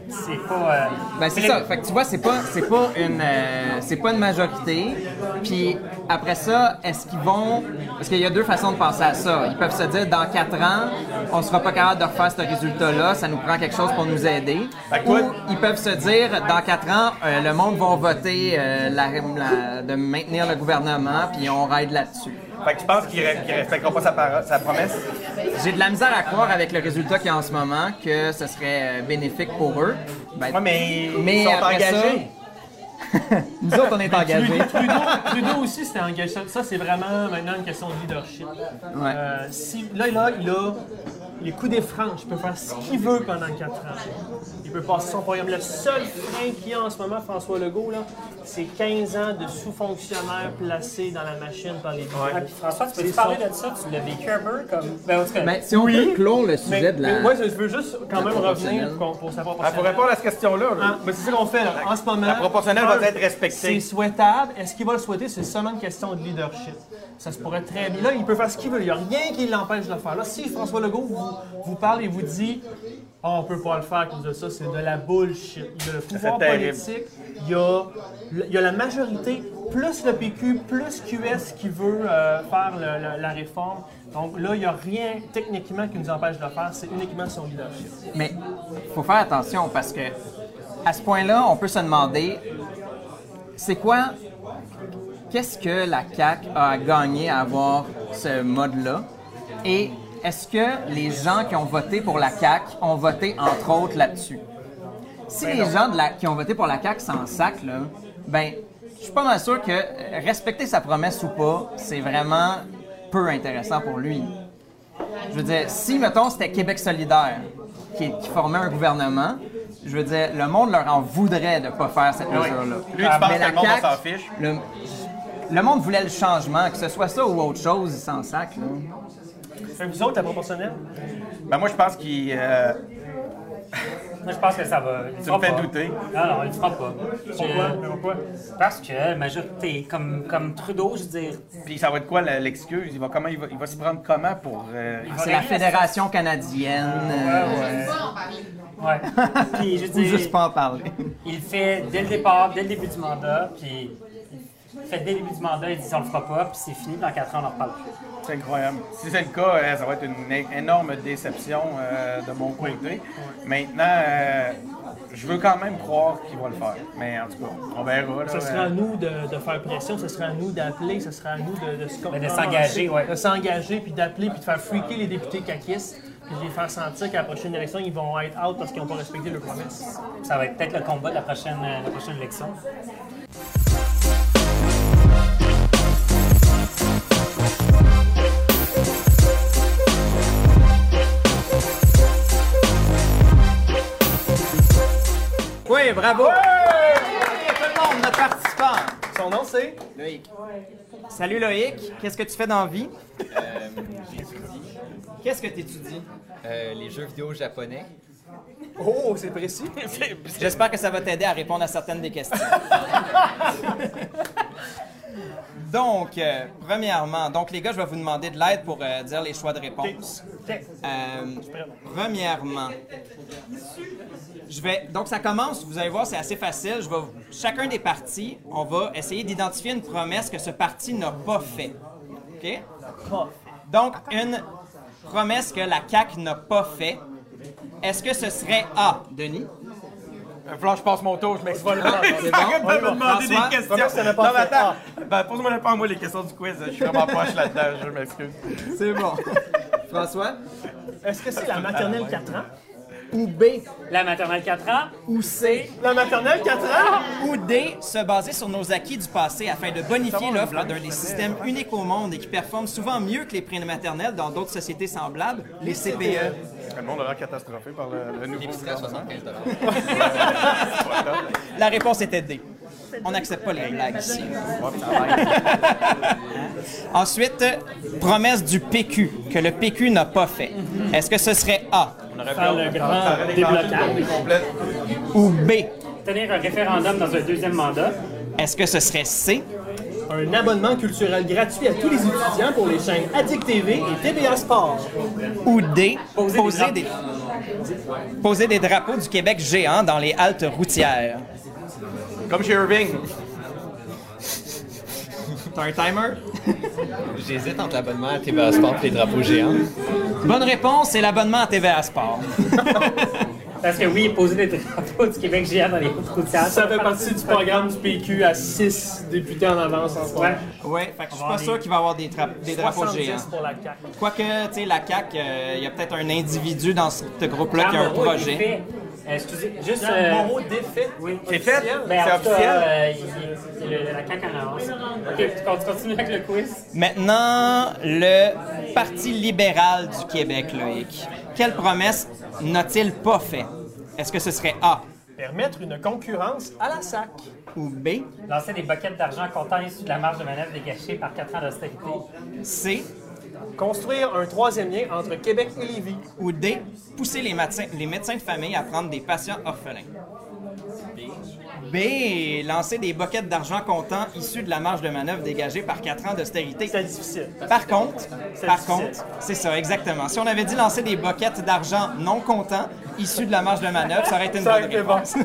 C'est pas. euh, Ben c'est ça. Fait que tu vois, c'est pas c'est pas une euh, c'est pas une majorité. Puis après ça, est-ce qu'ils vont parce qu'il y a deux façons de penser à ça. Ils peuvent se dire dans quatre ans, on sera pas capable de refaire ce résultat-là, ça nous prend quelque chose pour nous aider. Que Ou ils peuvent se dire dans quatre ans, euh, le monde va voter la- la- de maintenir le gouvernement, puis on raide là-dessus. Fait que tu penses qu'il ne respectera pas sa, promesse? J'ai de la misère à croire avec le résultat qu'il y a en ce moment que ce serait euh, bénéfique pour eux. Ben, Ouais, mais, Mais ils sont après ça- engagés. nous autres, on est engagés. Trudeau, Trudeau aussi, c'était engagé. Ça, c'est vraiment maintenant une question de leadership. Ouais. Euh, si, là, là, il a les coups des franches. Il peut faire ce qu'il veut pendant 4 ans. Peut passer son programme. Le seul frein qu'il y a en ce moment, François Legault, là, c'est 15 ans de sous-fonctionnaires placés dans la machine par les ah, puis François, tu peux parler son- de ça? Tu l'as vécu un peu comme. Ben, en tout cas, Mais si on peut clore le Mais, sujet de la. moi, je veux juste quand même revenir pour, pour savoir Ah, pour répondre à cette question-là, là, Ah, mais c'est ça qu'on fait là. En ce moment. La proportionnelle va être respectée. C'est souhaitable. Est-ce qu'il va le souhaiter? C'est seulement une question de leadership. Ça se pourrait très bien. Là, il peut faire ce qu'il veut. Il n'y a rien qui l'empêche de le faire. Là, si François Legault vous, vous parle et vous dit Ah, on peut pas le faire à cause de ça, c'est de la bullshit. Il le pouvoir politique, il y a, il y a la majorité, plus le PQ, plus QS qui veut euh, faire le- la réforme. Donc là, il n'y a rien techniquement qui nous empêche de le faire, c'est uniquement son leadership. Mais faut faire attention parce que à ce point-là, on peut se demander c'est quoi qu'est-ce que la CAQ a à gagner à avoir ce mode-là? Et est-ce que les gens qui ont voté pour la CAQ ont voté entre autres là-dessus? Si les gens de la- qui ont voté pour la CAQ s'en sac, là, ben, je suis pas mal sûr que euh, respecter sa promesse ou pas, c'est vraiment peu intéressant pour lui. Je veux dire, si, mettons, c'était Québec solidaire qui, qui formait un gouvernement, je veux dire, le monde leur en voudrait de ne pas faire cette mesure-là. Lui, tu penses Mais que la le monde s'en fiche? Le, le monde voulait le changement, que ce soit ça ou autre chose, ils s'en sac. là. Vous autres, la proportionnelle? Ben, moi, je pense qu'il. euh, moi, je pense que ça va. il tu fera me fais pas. douter. Non, non, il le fera pas. Pourquoi? Je- Pourquoi? Parce que la majorité, comme, comme Trudeau, je veux dire, Puis ça va être quoi l'excuse? Il va, comment, il va, il va s'y prendre comment pour. euh, C'est la Fédération canadienne. euh, Pas en parler. ouais. Puis je veux Ou dire, juste pas en parler. il le fait dès le départ, dès le début du mandat, puis fait dès le début du mandat, il dit on le fera pas, puis c'est fini, dans 4 ans, on n'en reparle plus. C'est incroyable. Si c'est le cas, euh, ça va être une énorme déception euh, de mon côté. Maintenant, euh, je veux quand même croire qu'il va le faire. Mais en tout cas, on verra. là, Ce sera à nous de, de faire pression, ce sera à nous d'appeler, ce sera à nous de, de se de s'engager, ouais. De s'engager, puis d'appeler, puis de faire freaker les députés caquistes, puis de les faire sentir qu'à la prochaine élection, ils vont être out parce qu'ils n'ont pas respecté leurs promesses. Ça va être peut-être le combat de la prochaine, la prochaine élection. Bravo! Tout le monde, notre participant. Son nom, c'est? Loïc. Salut Loïc, qu'est-ce que tu fais dans la vie? Qu'est-ce que tu étudies? Euh, les jeux vidéo japonais. Oh, c'est précis. J'espère que ça va t'aider à répondre à certaines des questions. donc, euh, premièrement, donc les gars, je vais vous demander de l'aide pour euh, dire les choix de réponse. Euh, premièrement, je vais. Donc, ça commence. Vous allez voir, c'est assez facile. Je vais. Chacun des partis, on va essayer d'identifier une promesse que ce parti n'a pas fait. Ok? Donc, une promesse que la CAC n'a pas fait. Est-ce que ce serait A, Denis? Là, je passe mon tour, je m'excuse. C'est Arrête bon? de me demander François? des questions. Ça n'a pas non, mais attends. Ben, pose-moi pas moi les questions du quiz. Je suis vraiment poche là-dedans, je m'excuse. C'est bon. François? Est-ce que c'est la maternelle 4 ans? Ou B, La maternelle 4 ans, ou C, La maternelle 4 ans? ou D, se baser sur nos acquis du passé afin de bonifier l'offre d'un des systèmes uniques au monde et qui performe souvent mieux que les prématernelles dans d'autres sociétés semblables, les E. CPE. Le monde a l'air catastrophé par le, le nouveau gouvernement. 75 La réponse était D. On n'accepte pas les blagues ici. Ensuite, promesse du PQ, que le PQ n'a pas fait. Est-ce que ce serait A? Faire le grand déblocage. Complète. ou B? tenir un référendum dans un deuxième mandat, Est-ce que ce serait C? Un abonnement culturel gratuit à tous les étudiants pour les chaînes Addict TV et TBA Sport. ou D? Poser Poser des des, poser des drapeaux du Québec géants dans les haltes routières. Comme chez Irving. T'as un timer? J'hésite entre l'abonnement à TVA Sport et les drapeaux géants. Bonne réponse, c'est l'abonnement à TVA Sport. parce que oui, poser des drapeaux du Québec géant dans les routes routières. Ça fait partie du programme du PQ à 6 députés en avance en ce moment. Ouais. Fait que je suis pas sûr qu'il va y avoir des, tra- des drapeaux 70 géants. pour la CAQ. Quoique, tu sais, la CAQ, il y a peut-être un individu dans ce groupe-là qui a un projet. Euh, excusez, juste. euh, Moreau défait. oui. C'est fait? Ben, en C'est officiel? euh, il- il- le- la CAQ en avance. Ok, tu continues avec le quiz? Maintenant, le Parti libéral du Québec, Loïc. Quelle promesse n'a-t-il pas fait? Est-ce que ce serait A? Permettre une concurrence à la SAC. ou B, Lancer des boquettes d'argent comptant issus de la marge de manœuvre dégagée par 4 ans d'austérité. C? Construire un troisième lien entre Québec et Lévis. ou D, pousser les, médecins- les médecins de famille à prendre des patients orphelins? B, lancer des boquettes d'argent comptant issus de la marge de manœuvre dégagée par 4 ans d'austérité. C'est difficile. Par contre, C'est par difficile. contre, c'est ça, exactement. Si on avait dit lancer des boquettes d'argent non comptant issus de la marge de manœuvre, ça aurait été une Ça bonne bon. réponse.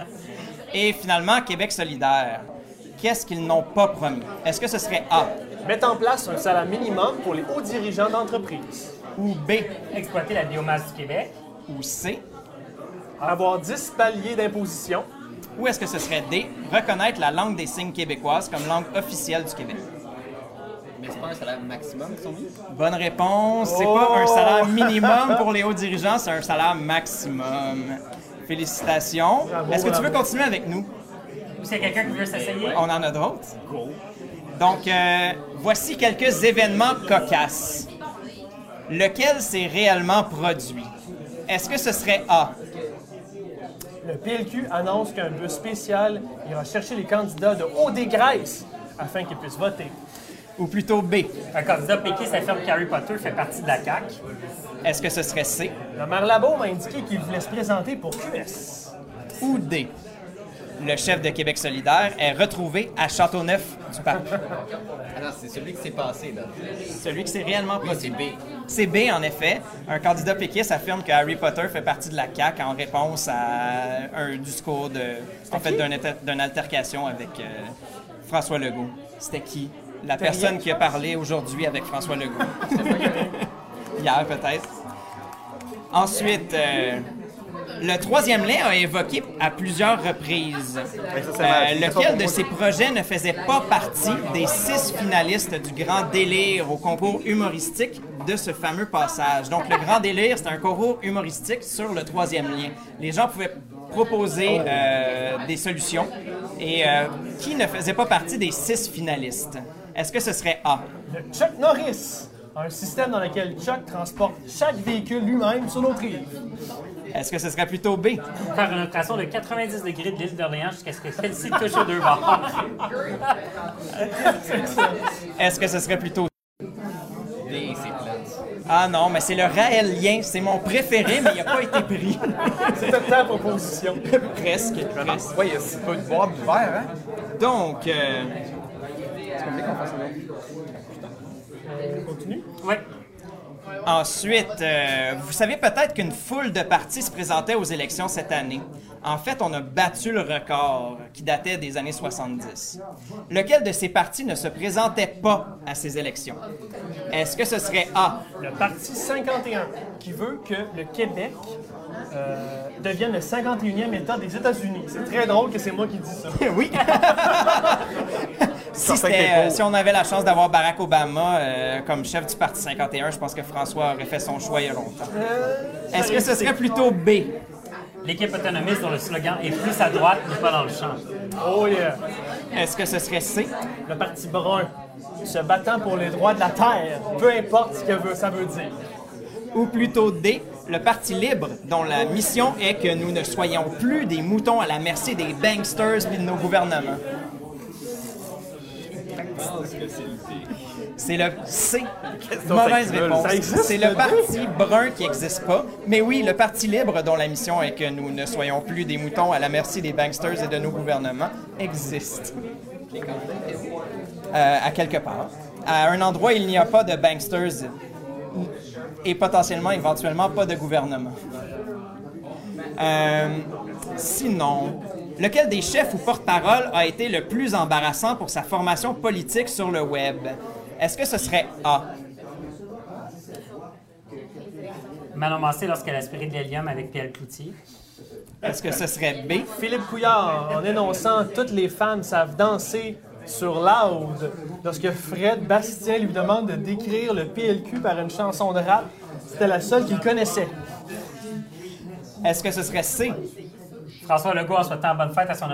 Et finalement, Québec solidaire. Qu'est-ce qu'ils n'ont pas promis? Est-ce que ce serait A Mettre en place un salaire minimum pour les hauts dirigeants d'entreprise. ou B Exploiter la biomasse du Québec. ou C? Avoir 10 paliers d'imposition. Ou est-ce que ce serait D? Reconnaître la langue des signes québécoise comme langue officielle du Québec? Mais c'est pas un salaire maximum qui sont mis? Bonne réponse. C'est pas un salaire minimum pour les hauts dirigeants, c'est un salaire maximum. Félicitations. Est-ce que tu veux continuer avec nous? Ou s'il y a quelqu'un qui veut s'essayer. On en a d'autres. Donc, euh, voici quelques événements cocasses. Lequel s'est réellement produit? Est-ce que ce serait A? Le PLQ annonce qu'un bus spécial ira chercher les candidats de Haut-des-Grèce afin qu'ils puissent voter. Ou plutôt B? Un candidat péquiste affirme qu'Harry Potter fait partie de la CAQ. Est-ce que ce serait C? Le maire Labo m'a indiqué qu'il voulait se présenter pour QS. Ou D? Le chef de Québec solidaire est retrouvé à Châteauneuf du Pape. Ah non, c'est celui qui s'est passé, là. Celui qui s'est réellement Oui, c'est B. C'est B, en effet. Un candidat péquiste affirme que Harry Potter fait partie de la CAQ en réponse à un discours de. En fait, d'une altercation avec euh, François Legault. C'était qui? La personne qui a parlé aujourd'hui avec François Legault. Hier, peut-être. Ensuite, euh, le troisième lien a évoqué à plusieurs reprises. Euh, lequel de ces projets ne faisait pas partie des six finalistes du Grand Délire au concours humoristique de ce fameux passage? Donc, le Grand Délire, c'est un concours humoristique sur le troisième lien. Les gens pouvaient proposer euh, des solutions. Et euh, qui ne faisait pas partie des six finalistes? Est-ce que ce serait A? Le Chuck Norris, un système dans lequel Chuck transporte chaque véhicule lui-même sur notre rive. Est-ce que ce serait plutôt B? Faire une rotation de 90 degrés de l'île d'Orléans jusqu'à ce que celle-ci touche aux deux bords. Est-ce que ce serait plutôt D, c'est. Ah non, mais c'est le raélien. C'est mon préféré, mais il n'a pas été pris. C'était ta proposition. Presque. presque. Ouais, il y a si peu de boîtes d'hiver, hein? Donc, euh, Oui. Ensuite, euh, vous savez peut-être qu'une foule de partis se présentait aux élections cette année. En fait, on a battu le record qui datait des années 70. Lequel de ces partis ne se présentait pas à ces élections? Est-ce que ce serait A, Le Parti 51, qui veut que le Québec euh, devienne le 51e État des États-Unis. C'est très drôle que c'est moi qui dis ça. Oui. si, euh, si on avait la chance d'avoir Barack Obama euh, comme chef du Parti 51, je pense que François aurait fait son choix il y a longtemps. Est-ce que ce serait plutôt B? L'équipe autonomiste dont le slogan est plus à droite n'est pas dans le champ. Oh yeah! Est-ce que ce serait C? Le Parti brun, se battant pour les droits de la terre, peu importe ce que veut- ça veut dire. Ou plutôt D? Le Parti libre, dont la mission est que nous ne soyons plus des moutons à la merci des banksters et de nos gouvernements. C'est le C. Mauvaise réponse. C'est le le Parti brun qui n'existe pas. Mais oui, le Parti libre, dont la mission est que nous ne soyons plus des moutons à la merci des banksters et de nos gouvernements, existe. Euh, à quelque part. À un endroit, il n'y a pas de banksters et potentiellement, éventuellement, pas de gouvernement. Euh, sinon, lequel des chefs ou porte-parole a été le plus embarrassant pour sa formation politique sur le web? Est-ce que ce serait A? Manon Massé lorsqu'elle a aspiré de l'hélium avec Pierre Cloutier. Est-ce que ce serait B? Philippe Couillard, en énonçant « Toutes les femmes savent danser » sur Loud, lorsque Fred Bastien lui demande de décrire le PLQ par une chanson de rap, c'était la seule qu'il connaissait. Est-ce que ce serait C? François Legault en souhaitant bonne fête à son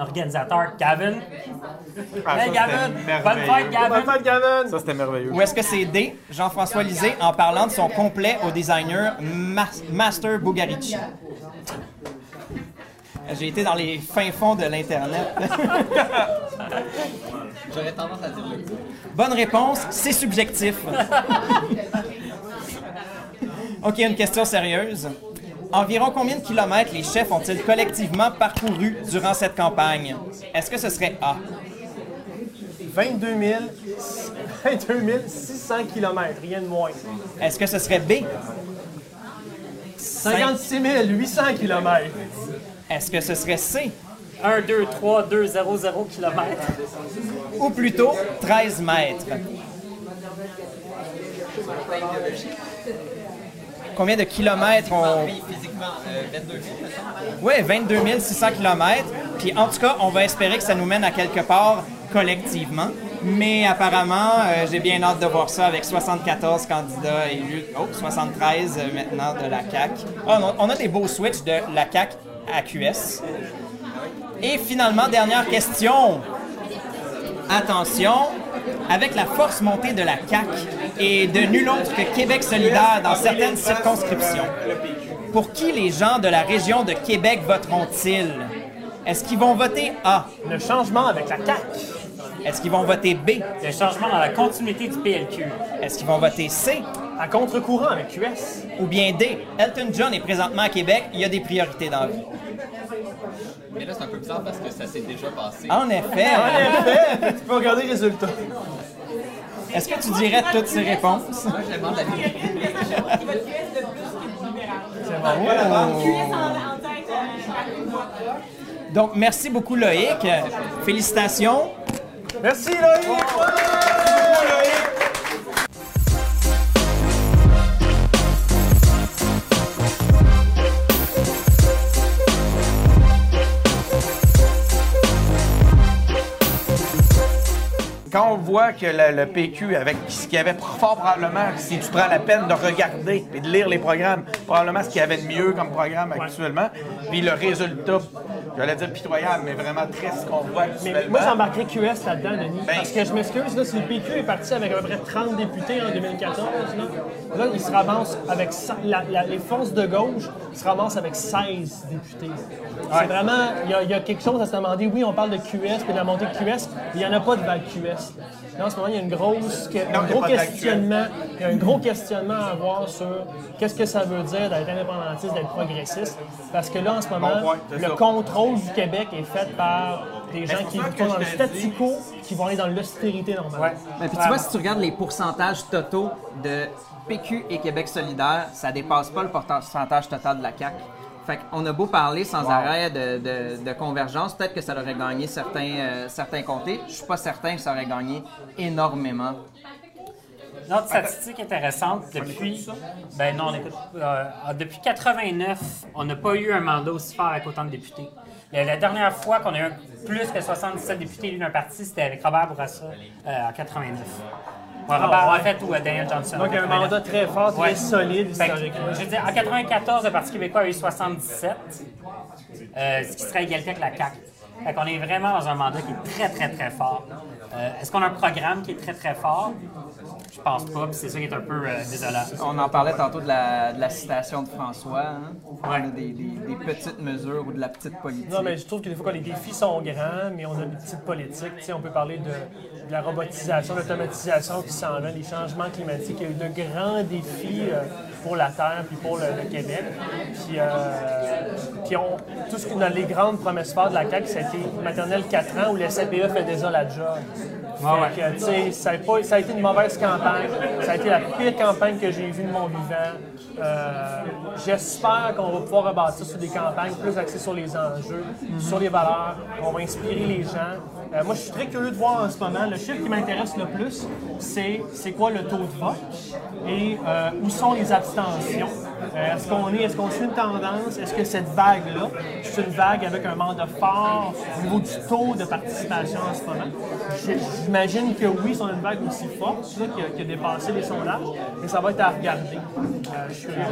organisateur, Gavin. Ah, hey Gavin! Bonne fête, Gavin! Bonne fête, Gavin! Ça, c'était merveilleux. Ou est-ce que c'est D? Jean-François Lisée en parlant de son complet au designer Mas- Master Bugarici? J'ai été dans les fins fonds de l'Internet. J'aurais tendance à dire le coup. Bonne réponse, c'est subjectif. OK, une question sérieuse. Environ combien de kilomètres les chefs ont-ils collectivement parcouru durant cette campagne? Est-ce que ce serait A? 22 000, 22 600 km, rien de moins. Est-ce que ce serait B? 56 800 km. Est-ce que ce serait C? 1, 2, 3, 2, 0, 0 km. Ou plutôt 13 mètres? Combien de kilomètres on... Oui, physiquement, euh, 22 000, mettons. Oui, 22 600 km. Puis en tout cas, on va espérer que ça nous mène à quelque part collectivement. Mais apparemment, euh, j'ai bien hâte de voir ça avec 74 candidats élus. Oh, 73 euh, maintenant de la CAQ. Ah, on a des beaux switches de la CAQ à QS. Et finalement, dernière question. Attention, avec la force montée de la CAQ et de nul autre que Québec solidaire dans certaines circonscriptions, pour qui les gens de la région de Québec voteront-ils? Est-ce qu'ils vont voter A? Le changement avec la CAQ. Est-ce qu'ils vont voter B? Le changement dans la continuité du PLQ. Est-ce qu'ils vont voter C? À contre-courant avec QS. Ou bien D? Elton John est présentement à Québec, il y a des priorités dans la vie. Mais là, c'est un peu bizarre parce que ça s'est déjà passé. En effet, En effet, tu peux regarder les résultats. est-ce que tu dirais toutes ces réponses? Moi, je demande la vérité. Donc, merci beaucoup Loïc. Félicitations. Merci Loïc! Quand on voit que le, le PQ, avec ce qu'il y avait fort probablement, si tu prends la peine de regarder et de lire les programmes, probablement ce qu'il y avait de mieux comme programme actuellement, puis le résultat, j'allais dire pitoyable, mais vraiment triste qu'on voit Mais actuellement. moi, j'embarquerais QS là-dedans, Denis. Ben- parce que je m'excuse, là, si le PQ est parti avec à peu près 30 députés en 2014, là, là il se ramasse avec la- la- les forces de gauche, il se ramasse avec 16 députés. C'est vraiment, il y, a, il y a quelque chose à se demander. Oui, on parle de QS puis de la montée de QS, mais il n'y en a pas de vague QS. Là, en ce moment, il y a une grosse, que- Non, un gros questionnement. Il y a un gros questionnement à avoir sur qu'est-ce que ça veut dire d'être indépendantiste, d'être progressiste. Parce que là, en ce moment, Bon point, c'est le ça. contrôle du Québec est fait par des gens qui sont dans le statu quo, qui vont aller dans l'austérité normale. Mais puis tu vois, si tu regardes les pourcentages totaux de PQ et Québec solidaire, ça dépasse pas le pourcentage total de la CAQ. Fait qu'on a beau parler sans arrêt de, de- de convergence, peut-être que ça aurait gagné certains, euh, certains comtés. Je suis pas certain que ça aurait gagné énormément. Une autre statistique intéressante, depuis. Ben non, on écoute. euh, depuis 89, on n'a pas eu un mandat aussi fort avec autant de députés. La, la dernière fois qu'on a eu plus que 77 députés élus d'un parti, c'était avec Robert Bourassa euh, en 89. Ouais, Robert, ouais. en fait, ou euh, Daniel Johnson. Donc, un 89. mandat très fort, très Ouais. solide historiquement. je veux dire, en 94, le Parti québécois a eu 77, euh, ce qui serait égalité avec la CAQ. Fait qu'on est vraiment dans un mandat qui est très, très, très fort. Euh, Est-ce qu'on a un programme qui est très, très fort? Je pense pas, puis c'est ça qui est un peu euh, désolant. On en parlait tantôt de la, de la citation de François. hein. On a Ouais. des, des- des petites mesures ou de la petite politique. Non, mais je trouve que des fois, quand les défis sont grands, mais on a des petites politiques. Tu sais, on peut parler de, de la robotisation, l'automatisation qui s'en vient, les changements climatiques. Il y a eu de grands défis euh, pour la Terre puis pour le, le Québec. Puis, euh, puis on, tout ce que dans les grandes promesses fortes de la CAQ, ça a été maternelle 4 ans où le CPE fait déjà la job. Que, ça, a pas- ça a été une mauvaise campagne. Ça a été la pire campagne que j'ai vue de mon vivant. Euh, J'espère qu'on va pouvoir rebâtir sur des campagnes plus axées sur les enjeux, sur les valeurs, qu'on va inspirer les gens. Euh, moi, je suis très curieux de voir en ce moment. Le chiffre qui m'intéresse le plus, c'est c'est quoi le taux de vote et euh, où sont les abstentions? Est-ce qu'on est, est-ce qu'on suit une tendance? Est-ce que cette vague-là, c'est une vague avec un mandat fort au niveau du taux de participation en ce moment? J'imagine que oui, c'est une vague aussi forte, qui, a, qui a dépassé les sondages, mais ça va être à regarder. Euh, je suis curieux.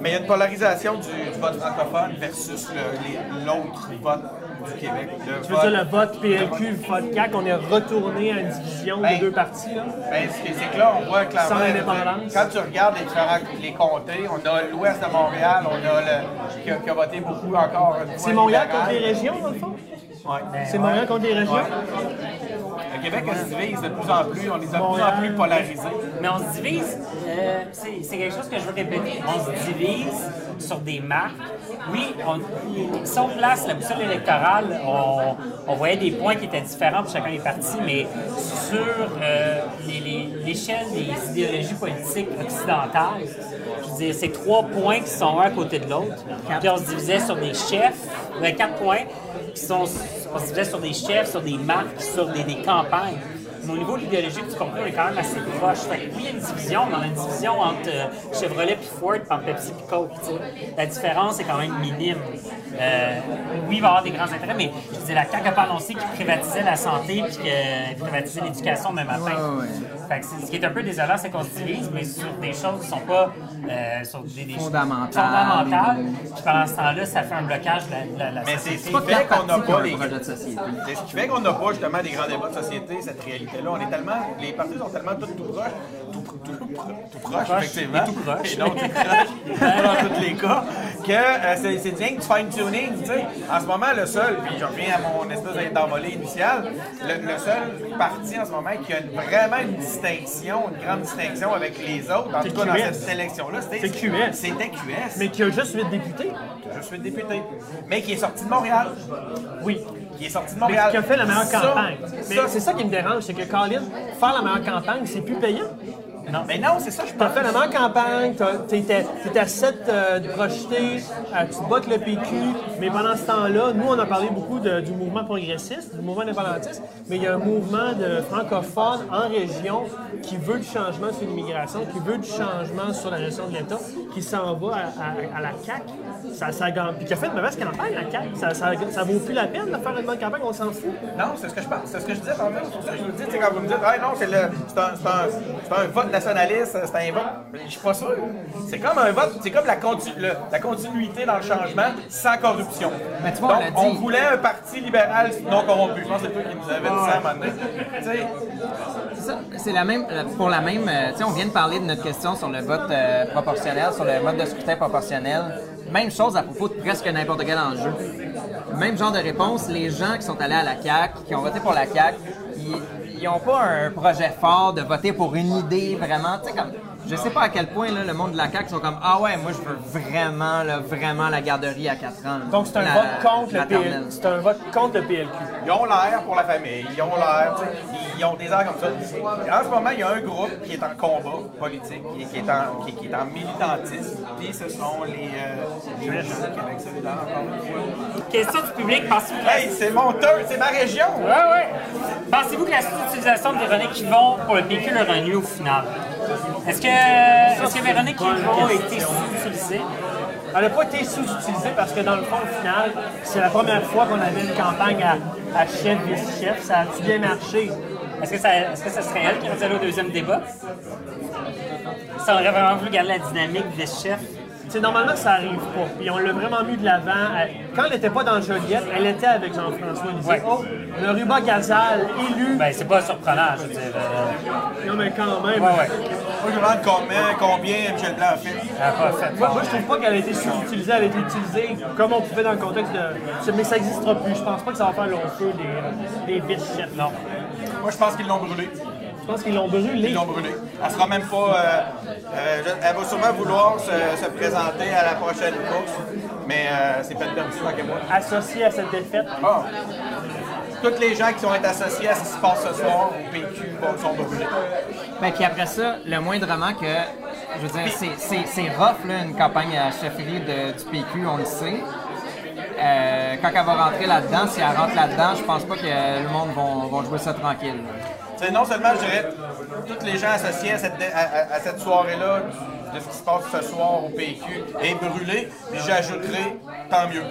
Mais il y a une polarisation du, du vote francophone versus le- l'autre vote du Québec. Le Tu veux dire le vote PLQ, le vote CAQ, on est retourné à une division Ben, de deux partis, là? Ben, c'est que là, on voit clairement. Sans indépendance. Quand tu regardes les différents les comtés, on a l'ouest de Montréal, on a le. qui a, qui a voté beaucoup encore. C'est Montréal libéral. contre les régions, dans le fond? Ouais. C'est Montréal contre les régions? Le Québec elle se divise de plus en plus, on est de plus en plus polarisés. Mais on se divise, euh, c'est quelque chose que je veux répéter, on se divise sur des marques. Oui, on, si on place la boussole électorale, on, on voyait des points qui étaient différents pour chacun des partis, mais sur euh, les- les- l'échelle des idéologies politiques occidentales, je veux dire, c'est trois points qui sont un à côté de l'autre. Puis on se divisait sur des chefs, ben, quatre points, qui sont, on se divisait sur des chefs, sur des marques, sur des, des campagnes. Mais au niveau de l'idéologie, tu comprends, on est quand même assez proche. Fait que oui, il y a une division, mais on a une division entre euh, Chevrolet puis Ford, puis entre Pepsi puis Coke. La différence est quand même minime. Euh, oui, il va y avoir des grands intérêts, mais je dire, la CAQ n'a pas annoncé qu'il privatisait la santé puis qu'il privatisait l'éducation demain matin. Ouais, ouais. Fait que c'est- ce qui est un peu désolant, c'est qu'on se divise, mais sur des choses qui sont pas euh, sur des, des Fondamentales. fondamentales. Puis pendant ce temps-là, ça fait un blocage de la, la, la Mais c'est société. ce qui Pas fait quatre qu'on n'a pas. C'est ce qui fait qu'on n'a pas justement des grands débats de société, cette réalité-là. On est tellement. Les partis sont tellement tous tout proches, tout, proches, effectivement. et tout proche. Et non, tout proche, pas dans tous les cas, que euh, c'est c'est bien du fine-tuning, tu sais. En ce moment, le seul, puis je reviens à mon espèce d'envolée initiale, le, le seul parti en ce moment qui a vraiment une distinction, une grande distinction avec les autres, en tout cas dans cette sélection-là, c'était C'est QS. C'était QS. Mais qui a juste 8 députés? Je suis député. Mais qui est sorti de Montréal. Oui. Qui est sorti de Mais Montréal. qui a fait la meilleure Ça, campagne. Mais ça, c'est ça qui me dérange, c'est que Colin, faire la meilleure campagne, c'est plus payant. Non, mais non, c'est ça, je Tu as pense. fait la meilleure campagne, tu étais à 7 de projeter, euh, tu avec le PQ, mais pendant ce temps-là, nous, on a parlé beaucoup de- du mouvement progressiste, du mouvement indépendantiste, mais il y a un mouvement de francophones en région qui veut du changement sur l'immigration, qui veut du changement sur la gestion de l'État, qui s'en va à, à- à la CAQ. Ça, ça, puis qui a fait une mauvaise campagne, la CAQ. Ça, ça, ça vaut plus la peine de faire gouvernement de campagne, on s'en fout. Non, c'est ce que je pense. C'est ce que je disais tantôt. C'est pour ça que je vous dis, quand vous me dites, ah non, c'est un, un vote nationaliste, c'est un vote. Je suis pas sûr. C'est comme un vote, c'est comme la, conti- le- la continuité dans le changement sans corruption. Mais tu vois, on Donc, dit. on voulait un parti libéral non corrompu. Je pense que c'est toi qui nous avais dit ça à un moment donné. C'est ça, c'est la même, pour la même, euh, tu sais, on vient de parler de notre question sur le vote euh, proportionnel, sur le mode de scrutin proportionnel. Même chose à propos de presque n'importe quel enjeu. Même genre de réponse, les gens qui sont allés à la CAQ, qui ont voté pour la CAQ, ils n'ont pas un projet fort de voter pour une idée vraiment, tu sais, comme, je sais pas à quel point là, le monde de la CAQ sont comme, ah ouais, moi je veux vraiment, là, vraiment la garderie à 4 ans. Donc c'est un La- vote contre le. PLQ. C'est un vote contre le PLQ. Ils ont l'air pour la famille, ils ont l'air, ils- ont des airs comme ça. En ce moment, il y a un groupe qui est en combat politique, qui, qui est, en, qui, qui est en militantisme, puis ce sont les euh, les gens du Québec solidaire, encore une fois. Question du public, pensez-vous Hey, c'est mon turn, c'est ma région! Ouais, ouais. Pensez-vous que la sous-utilisation de Véronique Yvon pour le PQ leur a au final? Est-ce que, est-ce que Véronique a été sous-utilisée? Elle n'a pas été sous-utilisée parce que dans le fond, au final, c'est la première fois qu'on avait une campagne à, à chef, vice-chef. Ça a bien marché. Est-ce que, est-ce que ça serait elle qui aurait allé au deuxième débat? Ça aurait vraiment voulu garder la dynamique vice-chef. Sais, normalement, ça arrive pas. Puis on l'a vraiment mis de l'avant. Elle- Quand elle n'était pas dans Joliette, elle était avec Jean-François. Elle disait Ouais. Oh, le ruban Gazal, élu. Ben, c'est pas surprenant, je veux dire. euh, non, mais quand même. ouais, ouais. Moi, je me demande combien, combien Michel Blanc a fait. Elle a pas fait Moi, moi, je trouve pas qu'elle a été sous-utilisée. Elle a été utilisée comme on pouvait dans le contexte de. Mais ça n'existera plus. Je pense pas que ça va faire long feu des, des. Non. Moi, je pense qu'ils l'ont brûlé. Pense qu'ils l'ont brûlé. Ils l'ont brûlé. Elle sera même pas. euh, euh, elle va sûrement vouloir se, se présenter à la prochaine course, mais euh, c'est peut-être perdu tant qu'à moi. Associée à cette défaite. Ah. Tous les gens qui sont associés à ce qui se passe ce soir au PQ bon, sont brûlés. Ben, puis après ça, le moindrement que, je veux dire, c'est- c'est c'est rough, là, une campagne à chefferie de- du PQ, on le sait. Euh, quand elle va rentrer là-dedans, si elle rentre là-dedans, je pense pas que le monde va jouer ça tranquille. Tu sais, non seulement, je dirais, tous les gens associés à cette, à- cette soirée-là, de ce qui se passe ce soir au PQ, est brûlé, puis j'ajouterais, tant mieux.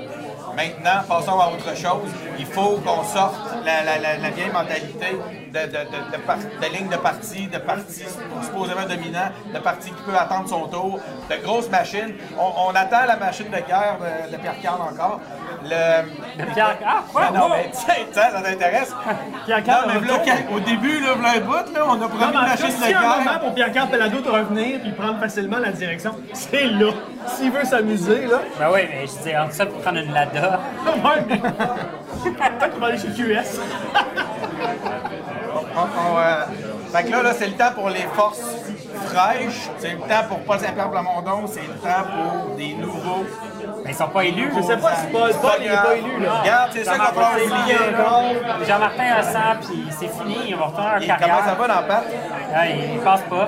Maintenant, passons à autre chose. Il faut qu'on sorte la- la- la vieille mentalité de, de, de, de par- de ligne de parti, de parti supposément dominant, de parti qui peut attendre son tour, de grosses machines. On, on attend la machine de guerre de, de Pierre Carl encore. Le... Pierre- ah, quoi? Non, mais tiens, tiens, ça t'intéresse? Pierre Carl Non, mais retourne. là, quand- au début, là, bout, là, on a promis une machine de s'il y a un moment guerre. pour Pierre-Carl Pelado de revenir et prendre facilement la direction, c'est là. S'il veut s'amuser, là. Ben oui, mais je dis, entre ça pour prendre une Lada. Ouais, mais- Peut-être qu'il va aller chez QS. On- on, euh, Fait que là, là c'est le temps pour les forces fraîches, c'est le temps pour Paul Saint-Pierre Plamondon, c'est le temps pour des nouveaux. Mais ils sont pas élus. Je sais pas si Paul, Paul il est pas élu, là. Regarde, c'est ça qu'on va oublier. là. Jean-Martin a 100, puis c'est fini, ils vont retourner à leur carrière. comment ça va dans Pat? Ah, ils passent pas.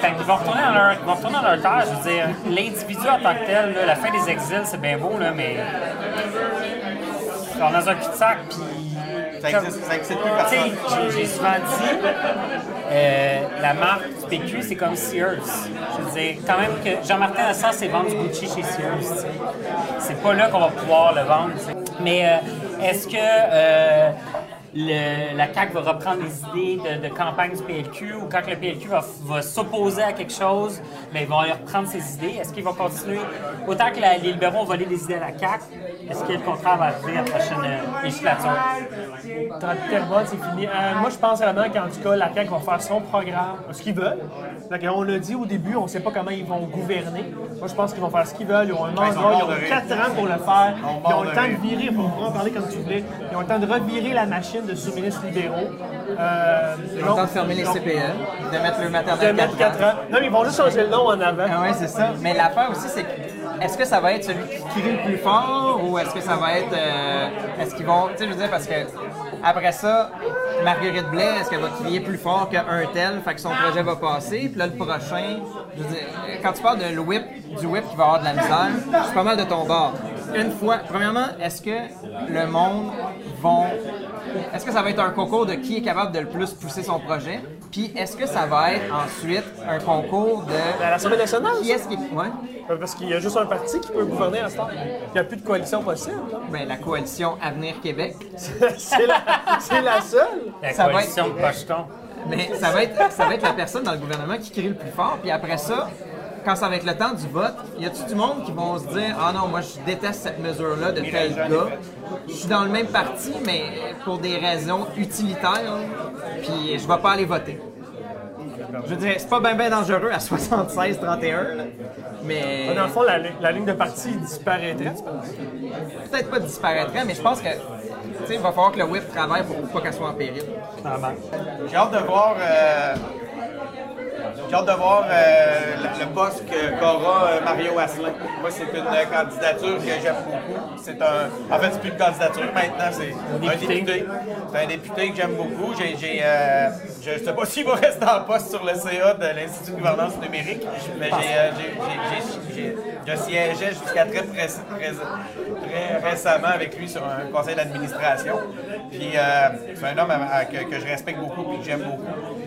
Fait qu'ils vont retourner dans leur, ils vont retourner dans leur terre. Je veux dire, l'individu en tant que tel, là, la fin des exils, c'est bien beau, là, mais. On est dans un cul-de-sac, puis. Ça existe, ça existe plus Tu sais, personne. j'ai- souvent dit, euh, la marque PQ, c'est comme Sears. Je veux dire, quand même que Jean-Martin Assange, c'est vendre du Gucci chez Sears. C'est pas là qu'on va pouvoir le vendre. Mais euh, est-ce que euh, le- la CAQ va reprendre les idées de, de campagne du PLQ ou quand le PLQ va, va s'opposer à quelque chose, mais ils vont aller reprendre ses idées? Est-ce qu'ils vont continuer? Autant que la- les libéraux ont volé des idées à la CAQ, est-ce que le contraire va arriver à la prochaine euh, législature? C'est fini. Euh, moi, je pense vraiment qu'en tout cas, la CAQ va faire son programme, ce qu'ils veulent. On l'a dit au début, on ne sait pas comment ils vont gouverner. Moi, je pense qu'ils vont faire ce qu'ils veulent. Ils ont un mandat, ils ont de rire. 4 ans pour le faire. Ils ont le temps de virer, pour en parler comme tu voulais. Ils ont le temps de revirer la machine de sous-ministres libéraux. Euh, Ils ont le temps de fermer les CPL, de mettre le De maternel mettre 4 4 ans. Non, mais ils vont juste changer le nom en avant. Ah ouais, c'est ça. Mais l'affaire aussi, c'est que, est-ce que ça va être celui qui crie le plus fort ou est-ce que ça va être. euh, est-ce qu'ils vont. Tu sais, je veux dire, parce que après ça, Marguerite Blais, est-ce qu'elle va crier plus fort qu'un tel, fait que son projet va passer, puis là, le prochain. Je veux dire, quand tu parles de whip, du whip qui va avoir de la misère, je suis pas mal de ton bord. Une fois, premièrement, est-ce que le monde vont. Est-ce que ça va être un concours de qui est capable de le plus pousser son projet? Puis est-ce que ça va être ensuite un concours de. À l'Assemblée nationale, Qui est-ce qui. Ouais. ça? parce qu'il y a juste un parti qui peut gouverner à ce temps. Il n'y a plus de coalition possible. là. Ben, la coalition Avenir Québec. C'est la, c'est la seule. La Ça va coalition de Pocheton. Mais ça va, être, ça va être la personne dans le gouvernement qui crie le plus fort. Puis après ça, quand ça va être le temps du vote, y a-tu du monde qui vont se dire Ah non, moi je déteste cette mesure-là de tel gars? Je suis dans le même parti, mais pour des raisons utilitaires, puis je vais pas aller voter. Je veux dire, c'est pas bien ben dangereux à 76-31, là, mais Dans le fond, la, li- la ligne de parti disparaîtrait, tu penses? peut-être pas disparaîtrait, mais je pense que tu sais, il va falloir que le whip travaille pour pas qu'elle soit en péril. Ah, ben. J'ai hâte de voir. euh, J'ai hâte de voir euh, le, le poste qu'aura euh, Mario Asselin. Moi, c'est une euh, candidature que j'aime beaucoup. C'est un. En fait, c'est plus une candidature maintenant, c'est un député. C'est un député que j'aime beaucoup. J'ai, j'ai, euh, je ne sais pas s'il va rester en poste sur le CA de l'Institut de gouvernance numérique, mais j'ai, je siégeais jusqu'à très, pré- très récemment avec lui sur un conseil d'administration. Puis c'est un homme à- à- que, que je respecte beaucoup et que j'aime beaucoup,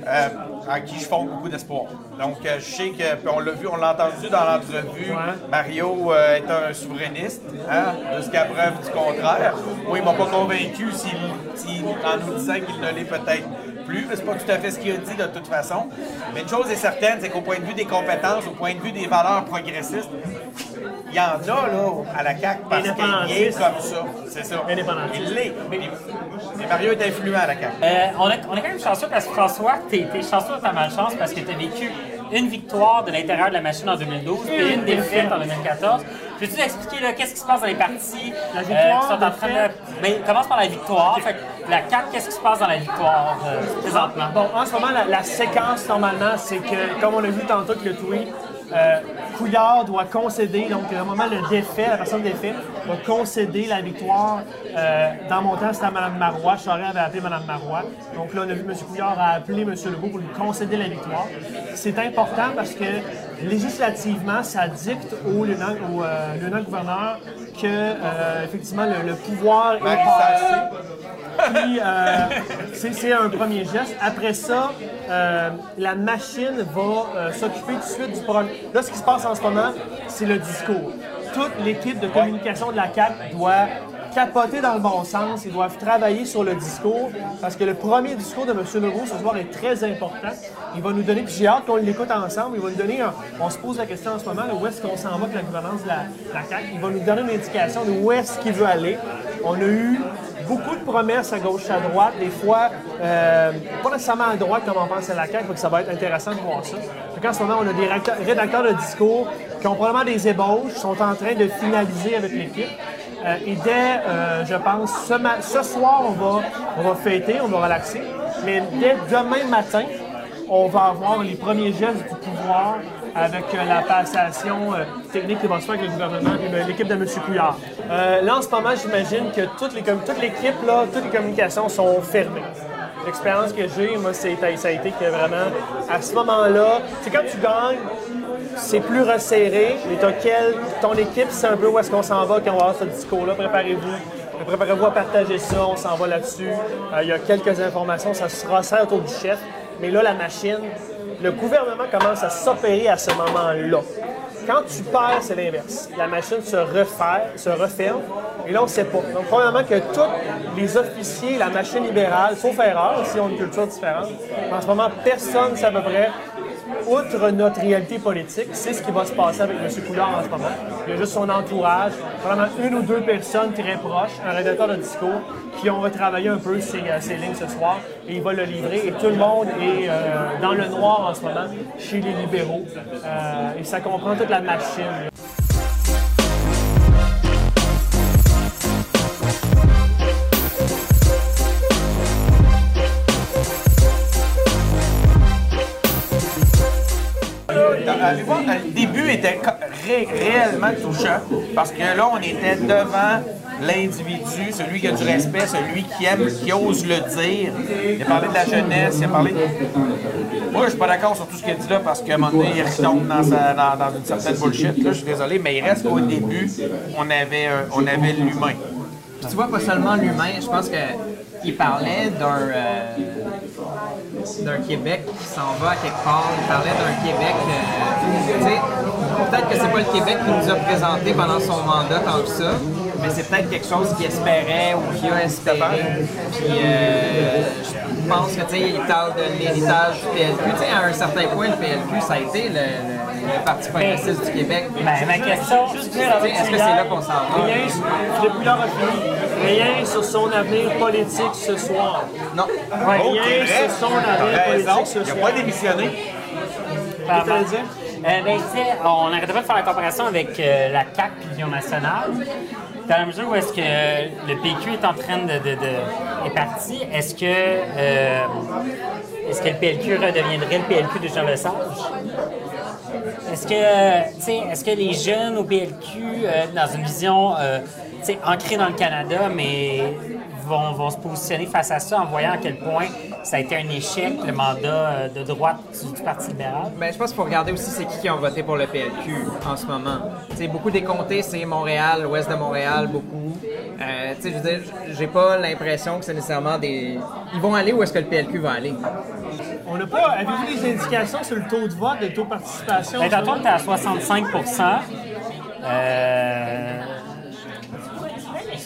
euh, en qui je fonde beaucoup d'espoir. Donc euh, je sais que, puis on l'a vu, on l'a entendu dans l'entrevue, Mario euh, est un souverainiste, hein, jusqu'à preuve du contraire. Moi, il m'a pas convaincu s'il, s'il- en nous disant qu'il ne l'est peut-être plus, mais c'est pas tout à fait ce qu'il a dit de toute façon. Mais une chose est certaine, c'est qu'au point de vue des compétences, au point de vue des valeurs progressistes, il y en a là à la CAQ parce qu'il est comme ça. C'est ça. Il l'est. Mais, mais Mario est influent à la CAQ. Euh, on, est, on est quand même chanceux parce que François, t'es es chanceux de ta malchance parce que t'as vécu une victoire de l'intérieur de la machine en 2012 et une défaite en 2014. Peux-tu expliquer qu'est-ce qui se passe dans les partis La euh, victoire, qui sont en train de... Ben, commence par la victoire. Fait que la CAQ, qu'est-ce qui se passe dans la victoire euh, présentement? Bon, en ce moment, la, la séquence, normalement, c'est que, comme on a vu tantôt avec le tweet, euh, Couillard doit concéder, donc à un moment, le défait, la personne défait, va concéder la victoire. Euh, dans mon temps, c'était à Mme Marois. Charest avait appelé Mme Marois. Donc là, on a vu M. Couillard a appelé M. Legault pour lui concéder la victoire. C'est important parce que législativement, ça dicte au au, euh, lieutenant-gouverneur que, effectivement, le, le pouvoir est passé. Puis, euh, c'est un premier geste. Après ça, euh, la machine va euh, s'occuper tout de suite du problème. Là, ce qui se passe en ce moment, c'est le discours. Toute l'équipe de communication de la CAP doit capoter dans le bon sens. Ils doivent travailler sur le discours parce que le premier discours de M. Legault ce soir est très important. Il va nous donner, puis j'ai hâte qu'on l'écoute ensemble, il va nous donner, un- on se pose la question en ce moment, là, où est-ce qu'on s'en va avec la gouvernance de la, de la CAQ? Il va nous donner une indication de où est-ce qu'il veut aller. On a eu beaucoup de promesses à gauche à droite, des fois euh, pas nécessairement à droite comme on pense à la CAQ, donc ça va être intéressant de voir ça. En ce moment, on a des rédacteurs de discours qui ont probablement des ébauches, sont en train de finaliser avec l'équipe. Euh, et dès, euh, je pense, ce, soir, on va, on va fêter, on va relaxer. Mais dès demain matin, on va avoir les premiers gestes du pouvoir avec euh, la passation technique qui va se faire avec le gouvernement et l'équipe de M. Couillard. Là, en ce moment, j'imagine que toute l'équipe, là, toutes les communications sont fermées. L'expérience que j'ai, moi, ça a été que vraiment, à ce moment-là, c'est quand tu gagnes, c'est plus resserré, mais t'as quel, ton équipe sait un peu où est-ce qu'on s'en va quand on va avoir ce discours-là. Préparez-vous. Préparez-vous à partager ça, on s'en va là-dessus. Euh, il y a quelques informations, ça se resserre autour du chef. Mais là, la machine, le gouvernement commence à s'opérer à ce moment-là. Quand tu perds, c'est l'inverse. La machine se refaire, se referme, et là, on ne sait pas. Donc, probablement que tous les officiers, la machine libérale, sauf erreur, si on a une culture différente, en ce moment, personne ne sait à peu près outre notre réalité politique, c'est ce qui va se passer avec M. Couillard en ce moment. Il y a juste son entourage, vraiment une ou deux personnes très proches, un rédacteur de discours, qui ont retravaillé un peu ces, euh, ces lignes ce soir et il va le livrer. Et tout le monde est euh, dans le noir en ce moment chez les libéraux. Euh, et ça comprend toute la machine. Parce que là, on était devant l'individu, celui qui a du respect, celui qui aime, qui ose le dire. Il a parlé de la jeunesse, il a parlé. Moi, je suis pas d'accord sur tout ce qu'il dit là parce qu'à un moment donné, il retombe dans, une certaine bullshit. Là, je suis désolé, mais il reste qu'au début, on avait, on avait l'humain. Puis tu vois, pas seulement l'humain, je pense que il parlait d'un euh, d'un Québec qui s'en va à quelque part. Il parlait d'un Québec, euh, peut-être que c'est pas le Québec qui nous a présenté pendant son mandat tant que ça, mais c'est peut-être quelque chose qu'il espérait ou qu'il a espéré. Puis euh, je pense que, tu sais, il parle de l'héritage du PLQ. Tu sais, à un certain point, le PLQ, ça a été le, le- le Parti progressiste du Québec. Ben, ma question, Est-ce que c'est là qu'on s'en va? Rien, a fini. Rien sur son avenir politique ce soir. Non. Rien sur son avenir politique ce il n'a soir. pas démissionné. Qu'est-ce que t'allais dire? Euh, ben, on n'arrêtait pas de faire la comparaison avec euh, la CAQ et l'Union nationale. Dans la mesure où est-ce que le PQ est en train de, est parti, est-ce que euh, est-ce que le PLQ redeviendrait le PLQ de Jean Lesage? Est-ce que, est-ce que les jeunes au PLQ, dans une vision ancrée dans le Canada, mais vont, vont se positionner face à ça en voyant à quel point ça a été un échec, le mandat euh, de droite du, du Parti libéral? Ben, je pense qu'il faut regarder aussi c'est qui qui ont voté pour le PLQ en ce moment. Tu sais, beaucoup des comtés, c'est Montréal, l'ouest de Montréal, beaucoup. Euh, tu sais, je veux dire, j'ai pas l'impression que c'est nécessairement des... Ils vont aller où est-ce que le PLQ va aller? On n'a pas. Avez-vous des indications sur le taux de vote, le taux de participation? Ben, tantôt, on était à 65 euh,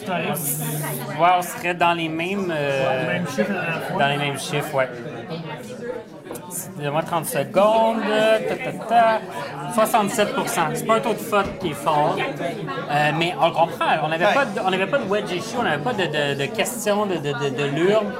Historique. ouais, on serait dans les mêmes, euh, dans les mêmes chiffres, ouais. Donne-moi 30 secondes. Ta, ta, ta. 67 C'est pas un taux de vote qui est fort. Euh, mais on le comprend. On n'avait pas, pas de wedge issue, on n'avait pas de, de, de questions de, de, de, de l'urne.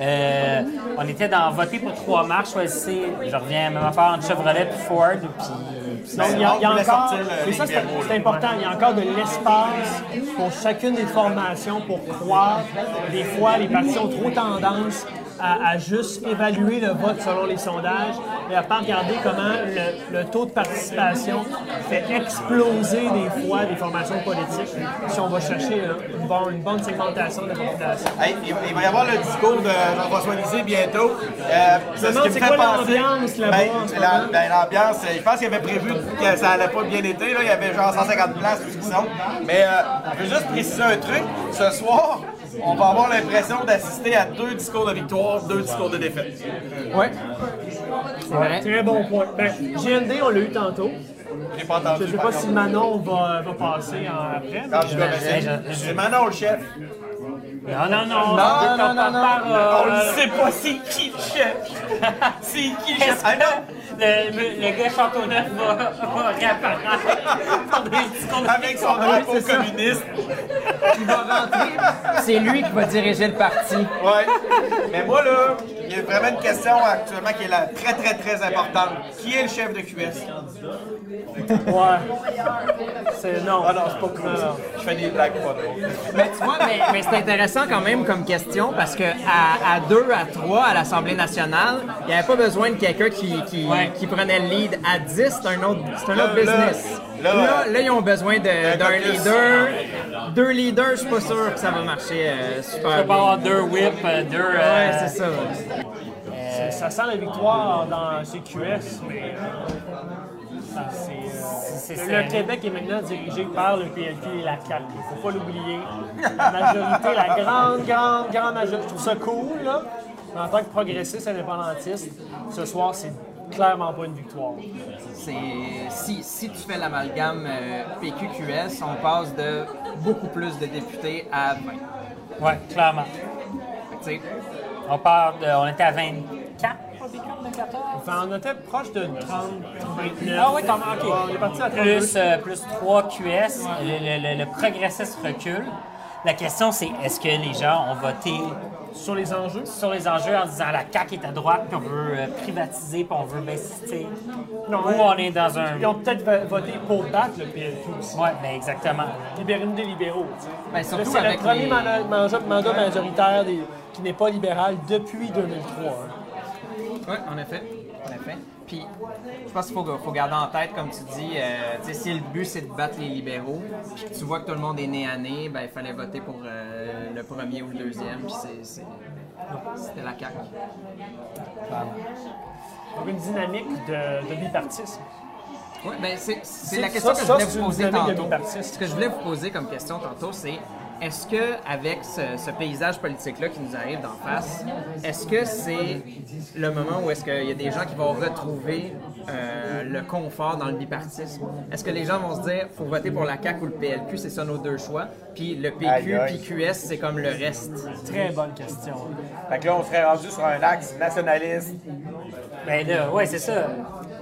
Euh, on était dans voter pour trois marches, choisissez. Je reviens même affaire entre Chevrolet puis Ford. Puis, Donc, il y a, il y a On voulait encore, et ça c'est important, il y a encore de l'espace pour chacune des formations pour croire. Des fois, les partis ont trop tendance à, à juste évaluer le vote selon les sondages et à pas regarder comment le, le taux de participation fait exploser des fois des formations politiques si on va chercher là, une, bonne, une bonne segmentation de la population. Hey, il, va y avoir le discours de Jean-François Lisée bientôt. Euh, Je me demande c'est quoi l'ambiance là-bas Ben, ce ben, l'ambiance, euh, je pense qu'il avait prévu que ça allait pas bien été. Là. Il y avait genre 150 places, tout ce qu'ils sont. Mais euh, je veux juste préciser un truc. Ce soir, on va avoir l'impression d'assister à deux discours de victoire, deux discours de défaite. Ouais. C'est vrai. Très bon point. Ben, GND, on l'a eu tantôt. J'ai pas entendu. Je ne sais pas si Manon va, va passer en après. mais- je vais. C'est Manon le chef. Non, non, non. Non, non, non, non. On ne sait pas c'est qui le chef. c'est qui le chef? Ah non! le, gars Châteauneuf va, va réapparaître? Avec son drapeau communiste. Il va rentrer. C'est lui qui va diriger le parti. Ouais. Mais moi, là, il y a vraiment une question actuellement qui est là, très, très, très importante. Qui est le chef de QS? Ouais. C'est non. Ah non, c'est pas cool. Je fais des blagues pas. Mais tu vois, mais, mais c'est intéressant quand même comme question parce que à, à deux, à trois, à l'Assemblée nationale, il n'y avait pas besoin de quelqu'un qui, qui, Ouais. qui prenait le lead. À 10, c'est un autre, c'est un Là, autre business. là, Là, là, là, ils ont besoin de- d'un leader. Deux leaders, je suis pas sûr que ça va marcher euh, super Il va bien. avoir deux whips, euh, deux. euh, Ouais, c'est ça. C'est- Ça sent la victoire dans CQS, mais. C'est, euh, le Québec est maintenant dirigé par le PLQ et la CAQ. Il ne faut pas l'oublier. La majorité, la grande, grande, grande majorité. Je trouve ça cool, là. Mais en tant que progressiste indépendantiste, ce soir, c'est clairement pas une victoire. C'est si, si tu fais l'amalgame euh, PQ-QS, on passe de beaucoup plus de députés à 20. Ouais, clairement. On part de. On était à 24 au début, 24 Enfin, on était proche de 30, 29. Ah oui, quand même, ok. On est parti à 32. Plus, euh, plus 3 QS, le, le, le, le progressiste recule. La question, c'est est-ce que les gens ont voté Sur les enjeux? sur les enjeux en disant la CAQ est à droite, puis on veut euh, privatiser, puis on veut baisser. Non, Ou on est dans un. Ils ont peut-être vo- voté pour battre le PLQ aussi. Ouais, ben exactement. Libérer des libéraux. Ben, c'est le premier les- mandat, mandat- mandat majoritaire des- qui n'est pas libéral depuis 2003. hein. Oui, en effet. En effet. Puis, je pense qu'il faut, faut garder en tête, comme tu dis, euh, si le but c'est de battre les libéraux, tu vois que tout le monde est né à nez, ben, il fallait voter pour euh, le premier ou le deuxième, puis c'était la CAQ. Donc, une dynamique de, de bipartisme. Oui, ben c'est la question ça- que je voulais vous poser tantôt. Ce que je voulais vous poser comme question tantôt, c'est est-ce que avec ce, ce paysage politique-là qui nous arrive d'en face, est-ce que c'est le moment où est-ce qu'il y a des gens qui vont retrouver euh, le confort dans le bipartisme? Est-ce que les gens vont se dire, faut voter pour la CAQ ou le PLQ, c'est ça nos deux choix, puis le PQ Aïe, aïe. puis QS, c'est comme le reste? Très bonne question. Fait que là, on serait rendu sur un axe nationaliste. Ben là, ouais, c'est ça.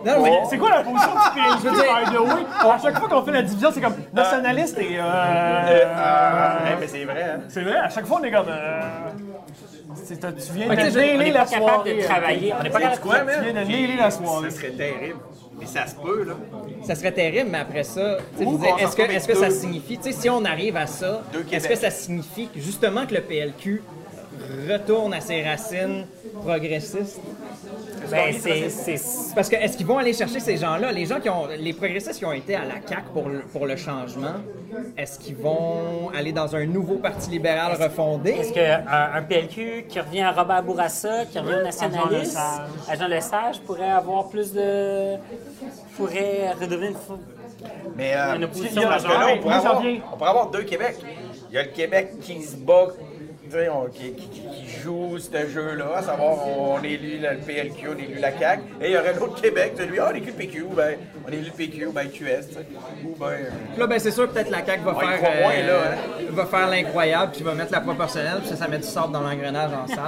Non, mais C'est quoi la position du dire- by the way? À chaque fois qu'on fait la division, c'est comme nationaliste et... Euh, Ouais, mais c'est vrai, hein. C'est vrai, à chaque fois, on est comme... Euh, c'est- tu viens de On n'est la pas capable soirée. de travailler. On n'est pas capable quoi, Tu viens de nailer la soirée. Ça serait terrible. Mais ça se peut, là. ça serait terrible, mais après ça, est-ce que, est-ce que ça signifie, tu sais, si on arrive à ça, est-ce que ça signifie que, justement que le PLQ retourne à ses racines progressistes? Ben, c'est- c'est Parce que est-ce qu'ils vont aller chercher ces gens-là, les gens qui ont, les progressistes qui ont été à la CAQ pour le, pour le changement, est-ce qu'ils vont aller dans un nouveau parti libéral refondé? Est-ce qu'un un PLQ qui revient à Robert Bourassa, qui revient au nationaliste, à Jean Lesage, pourrait avoir plus de. pourrait redevenir une. fou- Mais euh, Une opposition majeure. on on pourrait avoir deux Québec. Il y a le Québec qui se bat, on- qui, qui- qui- qui joue ce jeu-là, à savoir on élit le PLQ, on élit la CAQ, et il y aurait l'autre Québec, celui, ah, on élit le PQ, ben, on élit le PQ, ben QS, tu sais. Ou ben. euh, Là, ben c'est sûr, peut-être la CAQ va faire, moins, euh, là, hein. va faire l'incroyable, puis va mettre la proportionnelle, puis ça, ça met du sable dans l'engrenage en salle.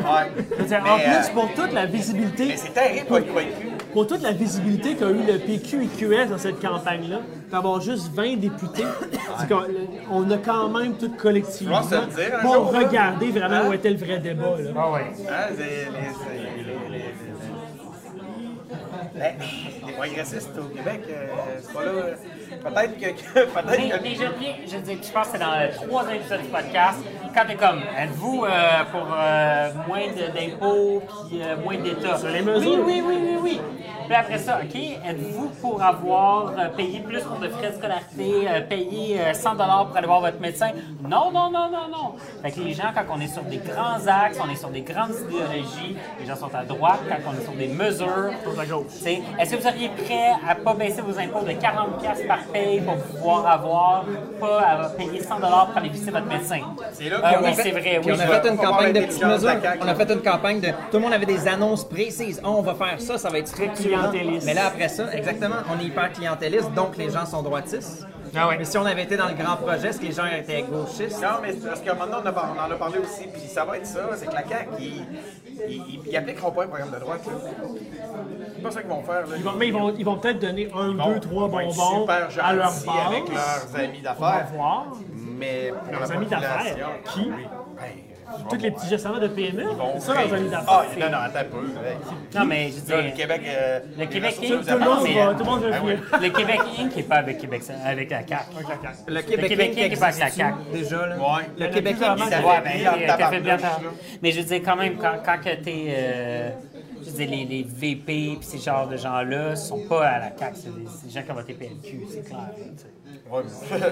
Ouais. Dire, en plus, euh, pour toute la visibilité, Mais c'est terrible, convaincu. pour toute la visibilité qu'a eu le PQ et QS dans cette campagne-là, d'avoir juste 20 députés, on a quand même tout collectivement dire pour jour, là. regarder vraiment Hein? où était le vrai débat. Là. Ah ouais. Hein, c'est- les, Ben, progressistes au Québec, euh, c'est pas là. euh, Peut-être que. Mais, que. mais je, pense que c'est dans le troisième épisode du podcast, quand t'es comme, êtes-vous euh, pour euh, moins d'impôts puis euh, moins d'État? Sur les mesures. Oui, oui, oui, oui, oui. Puis après ça, OK, êtes-vous pour avoir euh, payé plus pour de frais de scolarité, euh, payer euh, 100 pour aller voir votre médecin? Non, non, non, non, non. Fait que les gens, quand on est sur des grands axes, on est sur des grandes idéologies, les gens sont à droite, quand on est sur des mesures, à gauche. tu sais, Est-ce que vous seriez prêt à pas baisser vos impôts de 40$ piastres par paye pour pouvoir avoir, pas à payer 100$ pour aller visiter votre médecin? C'est là Ah qu'on oui, a fait- c'est vrai, oui. on a fait une campagne de petites mesures. On a fait une campagne de. Tout le monde avait des annonces précises. Oh, on va faire ça, ça va être structurant. clientéliste. Mais là, après ça, exactement, on est hyper clientéliste, donc les gens sont droitistes. Ah ouais. Mais si on avait été dans le grand projet, est-ce que les gens étaient gauchistes? Non, mais parce qu'à un moment donné, on, en a parlé aussi, puis ça va être ça, c'est que la CAQ, ils, ils, ils- ils appliqueront pas un programme de droite. là. C'est pas ça qu'ils vont faire. Là. Ils vont- mais ils vont, ils vont peut-être donner un, vont- deux, trois bonbons super à leur base. avec leurs amis On va d'affaires. voir. Mais pour Leurs amis d'affaires. Qui? oui. Ben, Tous les petits gestionnaires de PME. vont C'est ça, leurs amis Ah, d'affaires. non, non, attends un peu. Non, mais je dire, le Québec. euh, Le les Québec Inc. Tout le monde tout le Ah Québec Inc. n'est pas avec Québec, avec la CAQ. Le Québec, Inc. Inc. est pas avec la CAQ. Déjà, là. Le Québec Inc. fait bien dans. Mais je veux dire, quand même, quand, t'es. euh, je veux dire, les, les VP puis ces genres de gens-là sont pas à la CAQ, c'est des, c'est des gens qui ont voté PLQ, c'est clair. là, tu sais. Ouais,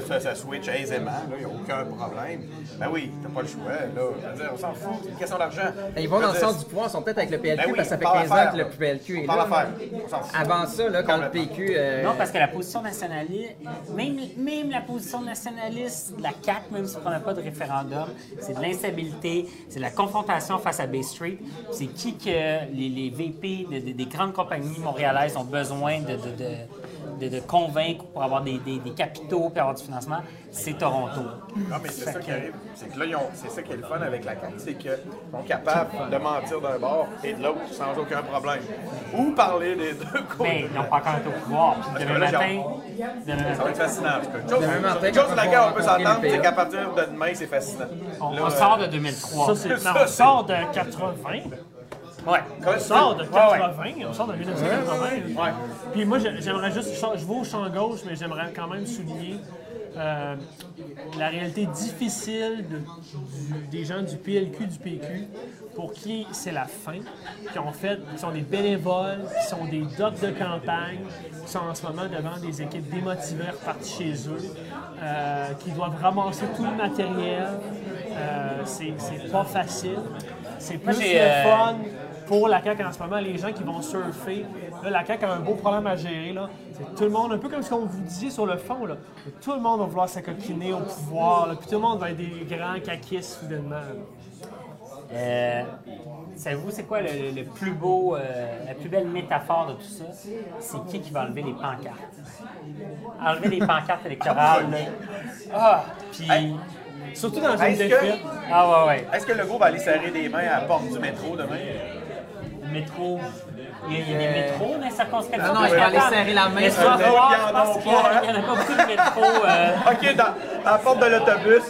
ça, ça switch aisément, il n'y a aucun problème. Ben oui, t'as pas le choix, là. Dire, on s'en fout, c'est une question d'argent. Et Ils vont dans le sens du pouvoir, ils sont peut-être avec le PLQ Ben oui, parce que ça fait on parle 15 ans que le. PLQ est là. affaires, on s'en fout. Avant ça, là, quand le. PQ. euh, Non, parce que la position nationaliste, même, même la position nationaliste de la CAQ, même si on n'a pas de référendum, c'est de l'instabilité, c'est de la confrontation face à Bay Street. C'est qui que les, les VP de- de- des grandes compagnies montréalaises ont besoin de, de, de, convaincre pour avoir des, des- des capitaux et avoir du financement? C'est Toronto. Non, mais c'est ça qui arrive. C'est que là, ils ont- c'est ça qui est le fun avec la CAQ, c'est qu'ils sont capables de mentir d'un bord et de l'autre sans aucun problème. Ou parler des deux Mais côtés. ils n'ont pas encore été au pouvoir. Puis demain matin, demain Ça va être fascinant. Chose, quand laquelle on peut s'entendre, c'est qu'à partir de demain, c'est fascinant. on, Là, on euh, sort de 2003. Ça, c'est, non, Ça, on sort de 80. Ouais. On sort de dis? 80, on sort de 1980. Ouais. Puis moi, j'ai- j'aimerais juste, je vais au champ gauche, mais j'aimerais quand même souligner euh, la réalité difficile de- du- des gens du PLQ, du PQ, pour qui c'est la fin, qui ont fait, qui sont des bénévoles, qui sont des docs de campagne, qui sont en ce moment devant des équipes démotivées reparties chez eux, euh, qui doivent ramasser tout le matériel. Euh, c'est c'est pas facile. C'est plus le euh, fun pour la CAQ en ce moment, les gens qui vont surfer, là, la CAQ a un beau problème à gérer. Là. C'est tout le monde, un peu comme ce qu'on vous disait sur le fond, là. tout le monde va vouloir s'acoquiner au pouvoir, là, puis tout le monde va être des grands caquistes soudainement. Euh, Savez-vous, c'est quoi le, le plus beau, euh, la plus belle métaphore de tout ça? C'est qui qui va enlever les pancartes? Enlever les pancartes électorales. là. Ah! Puis. Surtout dans une Est-ce que- défaite. Ah, ouais, ouais. Est-ce que le groupe va aller serrer des mains à la porte du métro demain? Métro. Il y a, il y a des métros dans les circonscriptions. Ah non, il va aller serrer la main Le sur le- soir, il y je en pense a qu'il pas, n'y en a pas beaucoup de métros. euh, OK, dans, à la porte de l'autobus.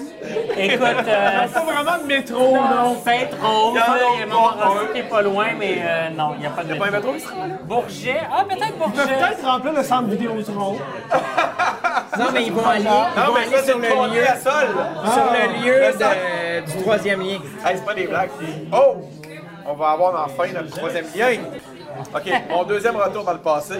écoute, euh, Pas vraiment de métro, non. Sainte-Rose, Il y en a là, il y a pas, Montmorency ouais. qui est pas loin, mais euh, non, il n'y a pas de Il n'y a pas un métro là? Bourget. Ah, peut-être Bourget. peut-être remplir le centre Vidéotron. Non, mais ils vont aller, ils Non, vont mais aller ça, c'est sur le lieu, à sol. sur le lieu le centre. de- du troisième lien. Hey, c'est pas des blagues. Oh! On va avoir enfin notre troisième lien. OK, mon deuxième retour dans le passé.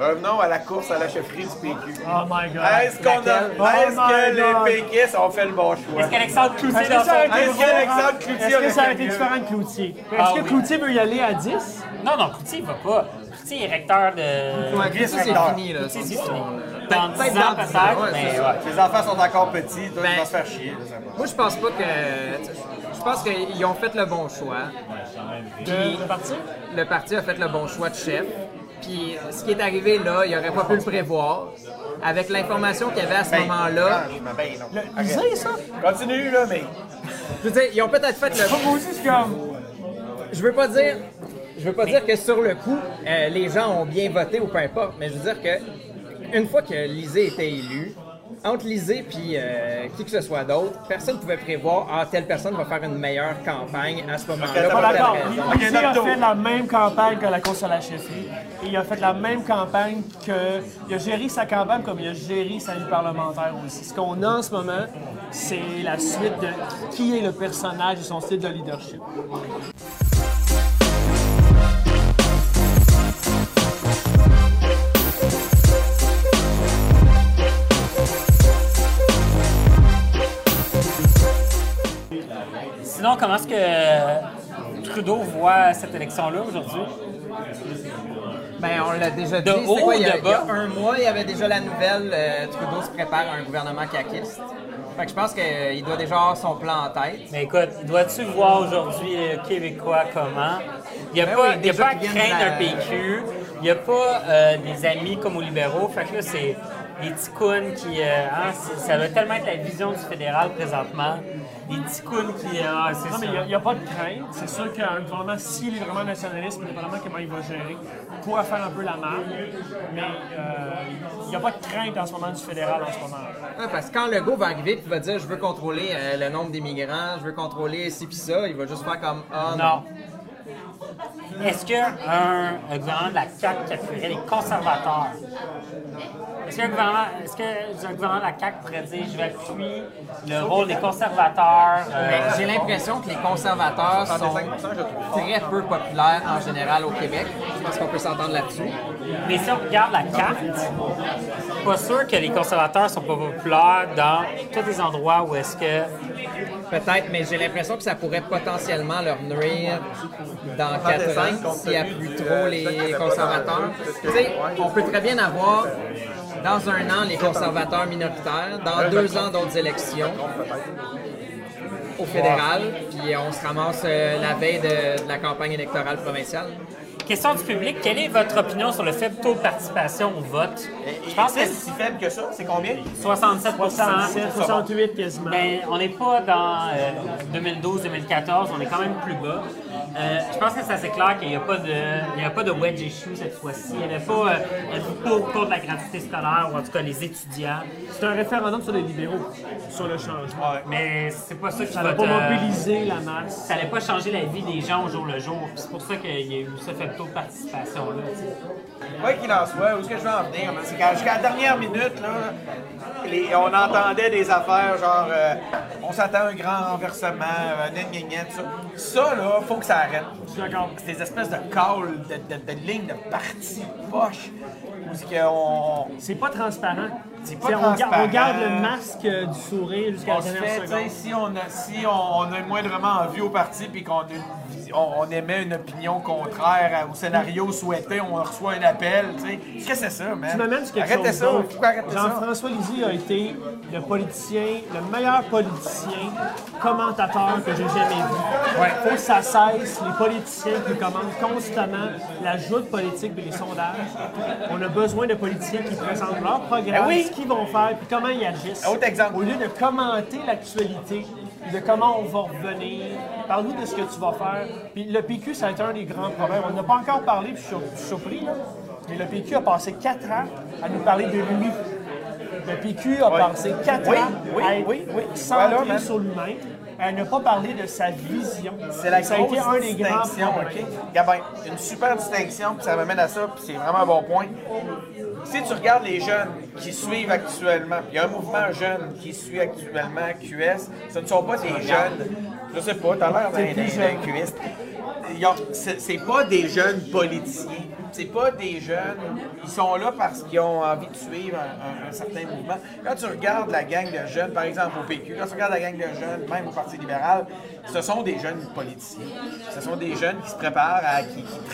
Revenons à la course à la chefferie du PQ. Oh my god. Est-ce qu'on a, Laquelle? est-ce Oh que les péquistes ont fait le bon choix? Est-ce qu'Alexandre Cloutier Est-ce que Est-ce qu'Alexandre Cloutier Est-ce que ça a été fait différent de Cloutier? Est-ce Ah que oui. Cloutier veut y aller à 10? Non, non, Cloutier, il va pas. Cloutier est recteur de... Ouais, ça, c'est fini, là. C'est fini. Dans 10 Peut-être ans, dans 10 ans, peut-être, ouais, mais. Les enfants sont encore petits, toi, ils vont se faire chier. sais. Moi, je pense pas que. Je pense qu'ils ont fait le bon choix. De partir? Le parti? a fait le bon choix de chef. Puis ce qui est arrivé là, il aurait pas pu le prévoir. Avec l'information qu'il y avait à ce Ben, moment-là, ben. Le ça? Continue, là, mais. je veux dire, ils ont peut-être fait le. Je veux pas dire. Je veux pas dire que sur le coup, euh, les gens ont bien voté ou peu importe, mais je veux dire que une fois que Lisée était élu, entre Lisée puis euh, qui que ce soit d'autre, personne ne pouvait prévoir ah telle personne va faire une meilleure campagne à ce moment-là. Pas d'accord. Lisée a fait la même campagne que la course à la chefferie. Et il a fait la même campagne que. Il a géré sa campagne comme il a géré sa vie parlementaire aussi. Ce qu'on a en ce moment, c'est la suite de qui est le personnage et son style de leadership. Comment est-ce que Trudeau voit cette élection-là aujourd'hui? Ben, on l'a déjà dit. De haut quoi, ou il, y a, de il y a bas? un mois, il y avait déjà la nouvelle euh, Trudeau se prépare à un gouvernement caquiste. Fait que je pense qu'il doit déjà avoir son plan en tête. Mais écoute, dois-tu voir aujourd'hui les Québécois comment? Il n'y a, Ben pas, oui, il y a pas à craindre la- un PQ. Il n'y a pas euh, des amis comme aux libéraux. Fait que là, c'est des ticounes qui... euh, hein, c'est- ça va tellement être la vision du fédéral présentement. Des ticounes qui... ah, c'est Non, mais il n'y a, pas de crainte. C'est sûr qu'un gouvernement, s'il est vraiment nationaliste, indépendamment comment il va gérer, pourra faire un peu la marque. Mais euh, il n'y a pas de crainte en ce moment du fédéral en ce moment. Ouais, parce que quand le go va arriver et va dire je veux contrôler euh, le nombre d'immigrants, je veux contrôler ci pis ça, il va juste faire comme ah non. Non. Est-ce qu'un un gouvernement de la CAQ qui appuierait les conservateurs, est-ce qu'un gouvernement, est-ce que un gouvernement de la CAQ pourrait dire je vais appuyer le rôle des conservateurs euh, j'ai l'impression que les conservateurs sont très peu populaires en général au Québec. Je pense qu'on peut s'entendre là-dessus. Mais si on regarde la carte, pas sûr que les conservateurs sont pas populaires dans tous les endroits où est-ce que Peut-être, mais j'ai l'impression que ça pourrait potentiellement leur nuire dans 4 ans s'il appuient trop les conservateurs. Tu sais, on peut très bien avoir dans un an les conservateurs minoritaires, dans deux ans d'autres élections au fédéral, puis on se ramasse euh, la veille de, de la campagne électorale provinciale. Question du public, quelle est votre opinion sur le faible taux de participation au vote? Je pense que c'est si faible que ça. C'est combien? 67 67, 68 quasiment. Ben, on n'est pas dans 2012-2014, on est quand même plus bas. Euh, je pense que c'est assez clair qu'il n'y a, pas de- il y a pas de wedge issue cette fois-ci. Il n'y avait pas euh, pour ou contre la gratuité scolaire, ou en tout cas les étudiants. C'est un référendum sur les libéraux, sur le changement. Mais c'est pas ça qui Ça va pas mobiliser la masse. Ça n'allait pas changer la vie des gens au jour le jour. C'est pour ça qu'il y a eu ce taux de sais. Quoi qu'il en soit, où est-ce que je veux en venir? C'est qu'à- jusqu'à la dernière minute, là, les- on entendait des affaires genre euh, on s'attend à un grand renversement, euh, gna, gna, gna, tout ça. Ça, là, faut que ça arrête. C'est des espèces de calls, de, de, de lignes de parti poche. C'est pas transparent. C'est pas T'sais, on, garde le masque euh, du sourire jusqu'à la dernière seconde. si on a, si on, on a moindrement envie au parti puis qu'on on, émet une opinion contraire au scénario souhaité, on reçoit un appel. Qu'est-ce que c'est ça, man? Tu m'amènes sur quelque Arrêtez chose ça, arrêter ça. Jean-François Lisée a été le politicien, le meilleur politicien, commentateur que j'ai jamais vu. Ouais. faut que ça cesse, les politiciens qui commandent constamment la joute politique et les sondages. On a besoin de politiciens qui présentent leur programme, Ah oui. Qu'ils vont faire, puis comment ils agissent. Autre exemple. Au lieu de commenter l'actualité, de comment on va revenir, parle-nous de ce que tu vas faire. Puis le PQ, ça a été un des grands problèmes. On n'a pas encore parlé, puis je suis surpris, là, mais le PQ a passé quatre ans à nous parler de lui. Le PQ a passé quatre Oui, ans oui, à être centré sur lui-même, à ne pas parler de sa vision. C'est la ça a été un des grands distinction, problèmes. OK? Gabin, une super distinction, puis ça m'amène à ça, puis c'est vraiment un bon point. Si tu regardes les jeunes qui suivent actuellement, il y a un mouvement jeune qui suit actuellement QS, ce ne sont pas des jeunes, je sais pas, t'as l'air d'un QS. C'est pas des jeunes politiciens. C'est pas des jeunes. Ils sont là parce qu'ils ont envie de suivre un, un- un certain mouvement. Quand tu regardes la gang de jeunes, par exemple au PQ, quand tu regardes la gang de jeunes, même au Parti libéral, ce sont des jeunes politiciens. Ce sont des jeunes qui se préparent à.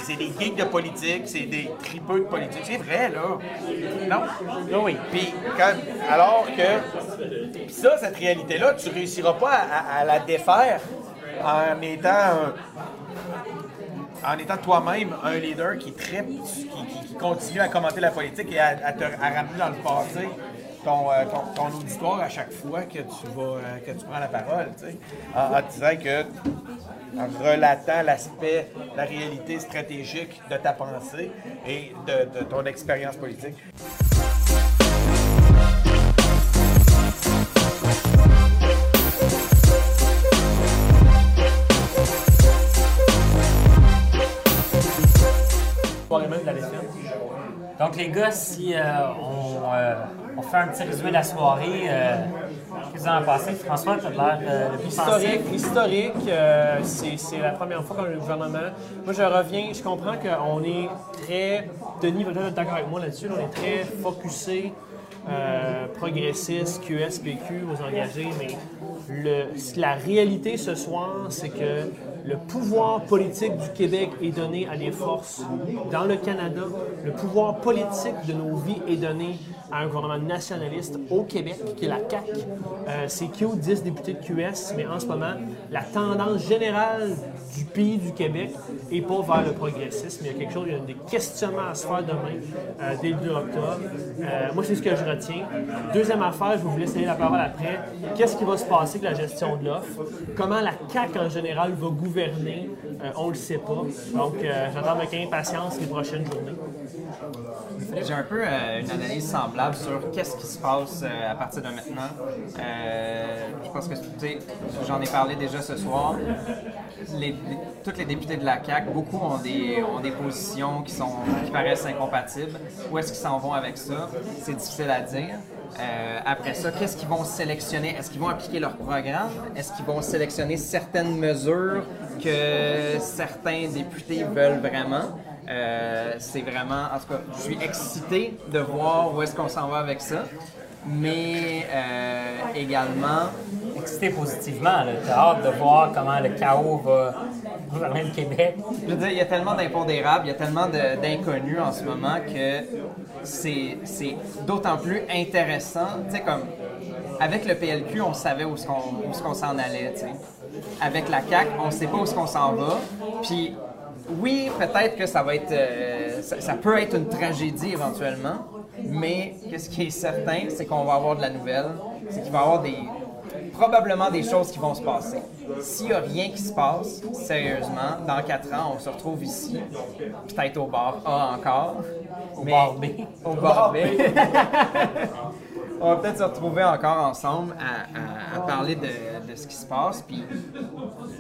C'est des geeks de politique, c'est des tripeux de politique. C'est vrai, là. Non? Oui. Puis, quand, alors que. Puis ça, cette réalité-là, tu réussiras pas à, à- à la défaire en étant un en étant toi-même un leader qui tripe, qui, qui- continue à commenter la politique et à, te ramener dans le passé ton, euh, ton, ton auditoire à chaque fois que tu vas euh, que tu prends la parole, tu sais, en, en disant que en relatant l'aspect, la réalité stratégique de ta pensée et de, de ton expérience politique. De la. Donc, les gars, si euh, on, euh, on fait un petit résumé de la soirée, euh, qu'est-ce que vous en l'air plus Historique, historique, c'est la première fois qu'on a le gouvernement. Moi, je reviens, je comprends qu'on est très. Denis va être d'accord avec moi là-dessus, là, on est très focusé, euh, progressiste, QS, PQ, aux engagés, mais le, la réalité ce soir, c'est que le pouvoir politique du Québec est donné à des forces dans le Canada. Le pouvoir politique de nos vies est donné à un gouvernement nationaliste au Québec, qui est la CAQ. Euh, c'est Q, 10 députés de QS, mais en ce moment, la tendance générale du pays du Québec est pas vers le progressisme. Il y a quelque chose, il y a des questionnements à se faire demain, euh, dès le 2 octobre. Euh, moi, c'est ce que je retiens. Deuxième affaire, je vais vous laisser la parole après. Qu'est-ce qui va se passer avec la gestion de l'offre? Comment la CAQ en général va gouverner? Euh, on le sait pas. Donc, euh, j'attends avec impatience les prochaines journées. J'ai un peu euh, une analyse semblable sur qu'est-ce qui se passe à partir de maintenant. Je pense que, tu sais, j'en ai parlé déjà ce soir. Les, les- toutes les députés de la CAQ, beaucoup ont des, ont des positions qui, sont, qui paraissent incompatibles. Où est-ce qu'ils s'en vont avec ça? C'est difficile à dire. Après ça, qu'est-ce qu'ils vont sélectionner? Est-ce qu'ils vont appliquer leur programme? Est-ce qu'ils vont sélectionner certaines mesures que certains députés veulent vraiment? Euh, c'est vraiment, en tout cas, je suis excité de voir où est-ce qu'on s'en va avec ça. Mais euh, également, excité positivement. Tu as hâte de voir comment le chaos va gouverner le Québec. je veux dire, il y a tellement d'impondérables, il y a tellement d'inconnus en ce moment que c'est d'autant plus intéressant. Tu sais, comme avec le PLQ, on savait où est-ce qu'on où est-ce qu'on s'en allait. tu sais. Avec la CAQ, on ne sait pas où est-ce qu'on s'en va. Puis oui, peut-être que ça va être, euh, ça, ça peut être une tragédie éventuellement, mais qu'est-ce qui est certain, c'est qu'on va avoir de la nouvelle, c'est qu'il va y avoir des, probablement des choses qui vont se passer. S'il n'y a rien qui se passe, sérieusement, dans quatre ans, on se retrouve ici, peut-être au bar A encore. Au bar B. Au bar B. on va peut-être se retrouver encore ensemble à, à- à parler de, de ce qui se passe. Puis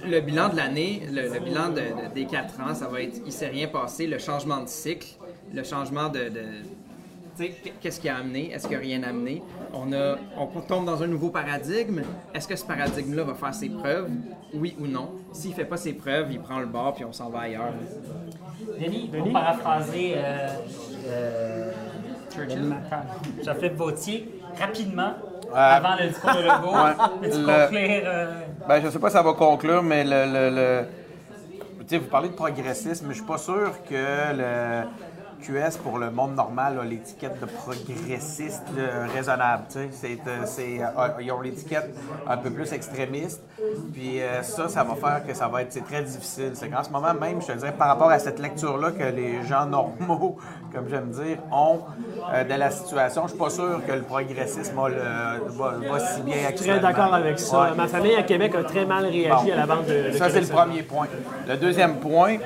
le bilan de l'année, le, le bilan de- de- des quatre ans, ça va être il s'est rien passé, le changement de cycle, le changement de. de- tu sais, qu'est-ce qui a amené? Est-ce qu'il n'y a rien amené? On, a, on tombe dans un nouveau paradigme. Est-ce que ce paradigme-là va faire ses preuves? Oui ou non? S'il ne fait pas ses preuves, il prend le bord puis on s'en va ailleurs. Denis, pour paraphraser euh, euh, Churchill? Jean-Philippe Vautier, rapidement, Euh, avant le discours de Legault, ouais, le- conclure? euh, Ben, je sais pas si ça va conclure, mais le. vous parlez de progressisme, mais je suis pas sûr que le QS pour le monde normal a l'étiquette de progressiste raisonnable. tu sais. C'est, euh, c'est, euh, ils ont l'étiquette un peu plus extrémiste. Puis euh, ça, ça va faire que ça va être c'est très difficile. C'est qu'en ce moment même, je te dirais, par rapport à cette lecture-là que les gens normaux, comme j'aime dire, ont de la situation, je suis pas sûr que le progressisme a le- va, va si bien Je suis très d'accord avec ça. Ouais. Ma famille à Québec a très mal réagi Bon. à la vente de, de Ça, c'est le premier point. Le deuxième point,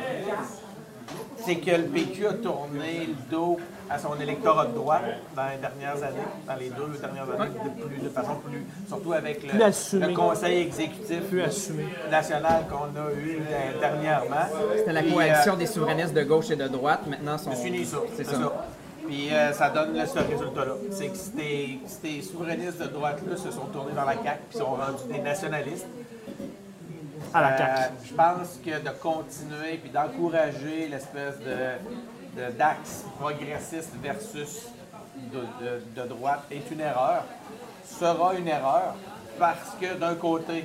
c'est que le PQ a tourné le dos à son électorat de droite dans les dernières années, dans les deux dernières années, de, plus, de façon plus, surtout avec le, conseil exécutif Plus assumé. national qu'on a eu dernièrement. C'était la coalition euh, des souverainistes de gauche et de droite. Maintenant, sont... c'est ça. C'est ça. ça. Puis euh, ça donne ce résultat-là. C'est que ces, ces souverainistes de droite-là se sont tournés vers la CAQ puis sont rendus des nationalistes. À la Euh, je pense que de continuer puis d'encourager l'espèce de, d'axe progressiste versus de, de- de droite est une erreur. Sera une erreur parce que d'un côté,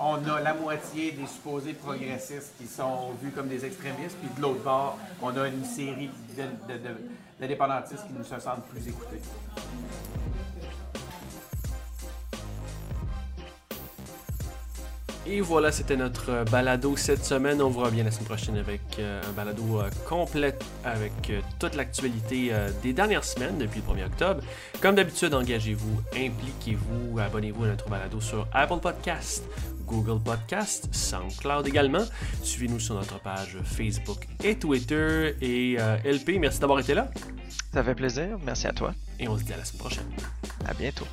on a la moitié des supposés progressistes qui sont vus comme des extrémistes, puis de l'autre bord, on a une série d'indépendantistes qui nous se sentent plus écoutés. Et voilà, c'était notre euh, balado cette semaine. On vous revient la semaine prochaine avec euh, un balado euh, complet avec toute l'actualité des dernières semaines depuis le 1er octobre. Comme d'habitude, engagez-vous, impliquez-vous, abonnez-vous à notre balado sur Apple Podcast, Google Podcast, SoundCloud également. Suivez-nous sur notre page Facebook et Twitter. Et LP, merci d'avoir été là. Ça fait plaisir. Merci à toi. Et on se dit à la semaine prochaine. À bientôt.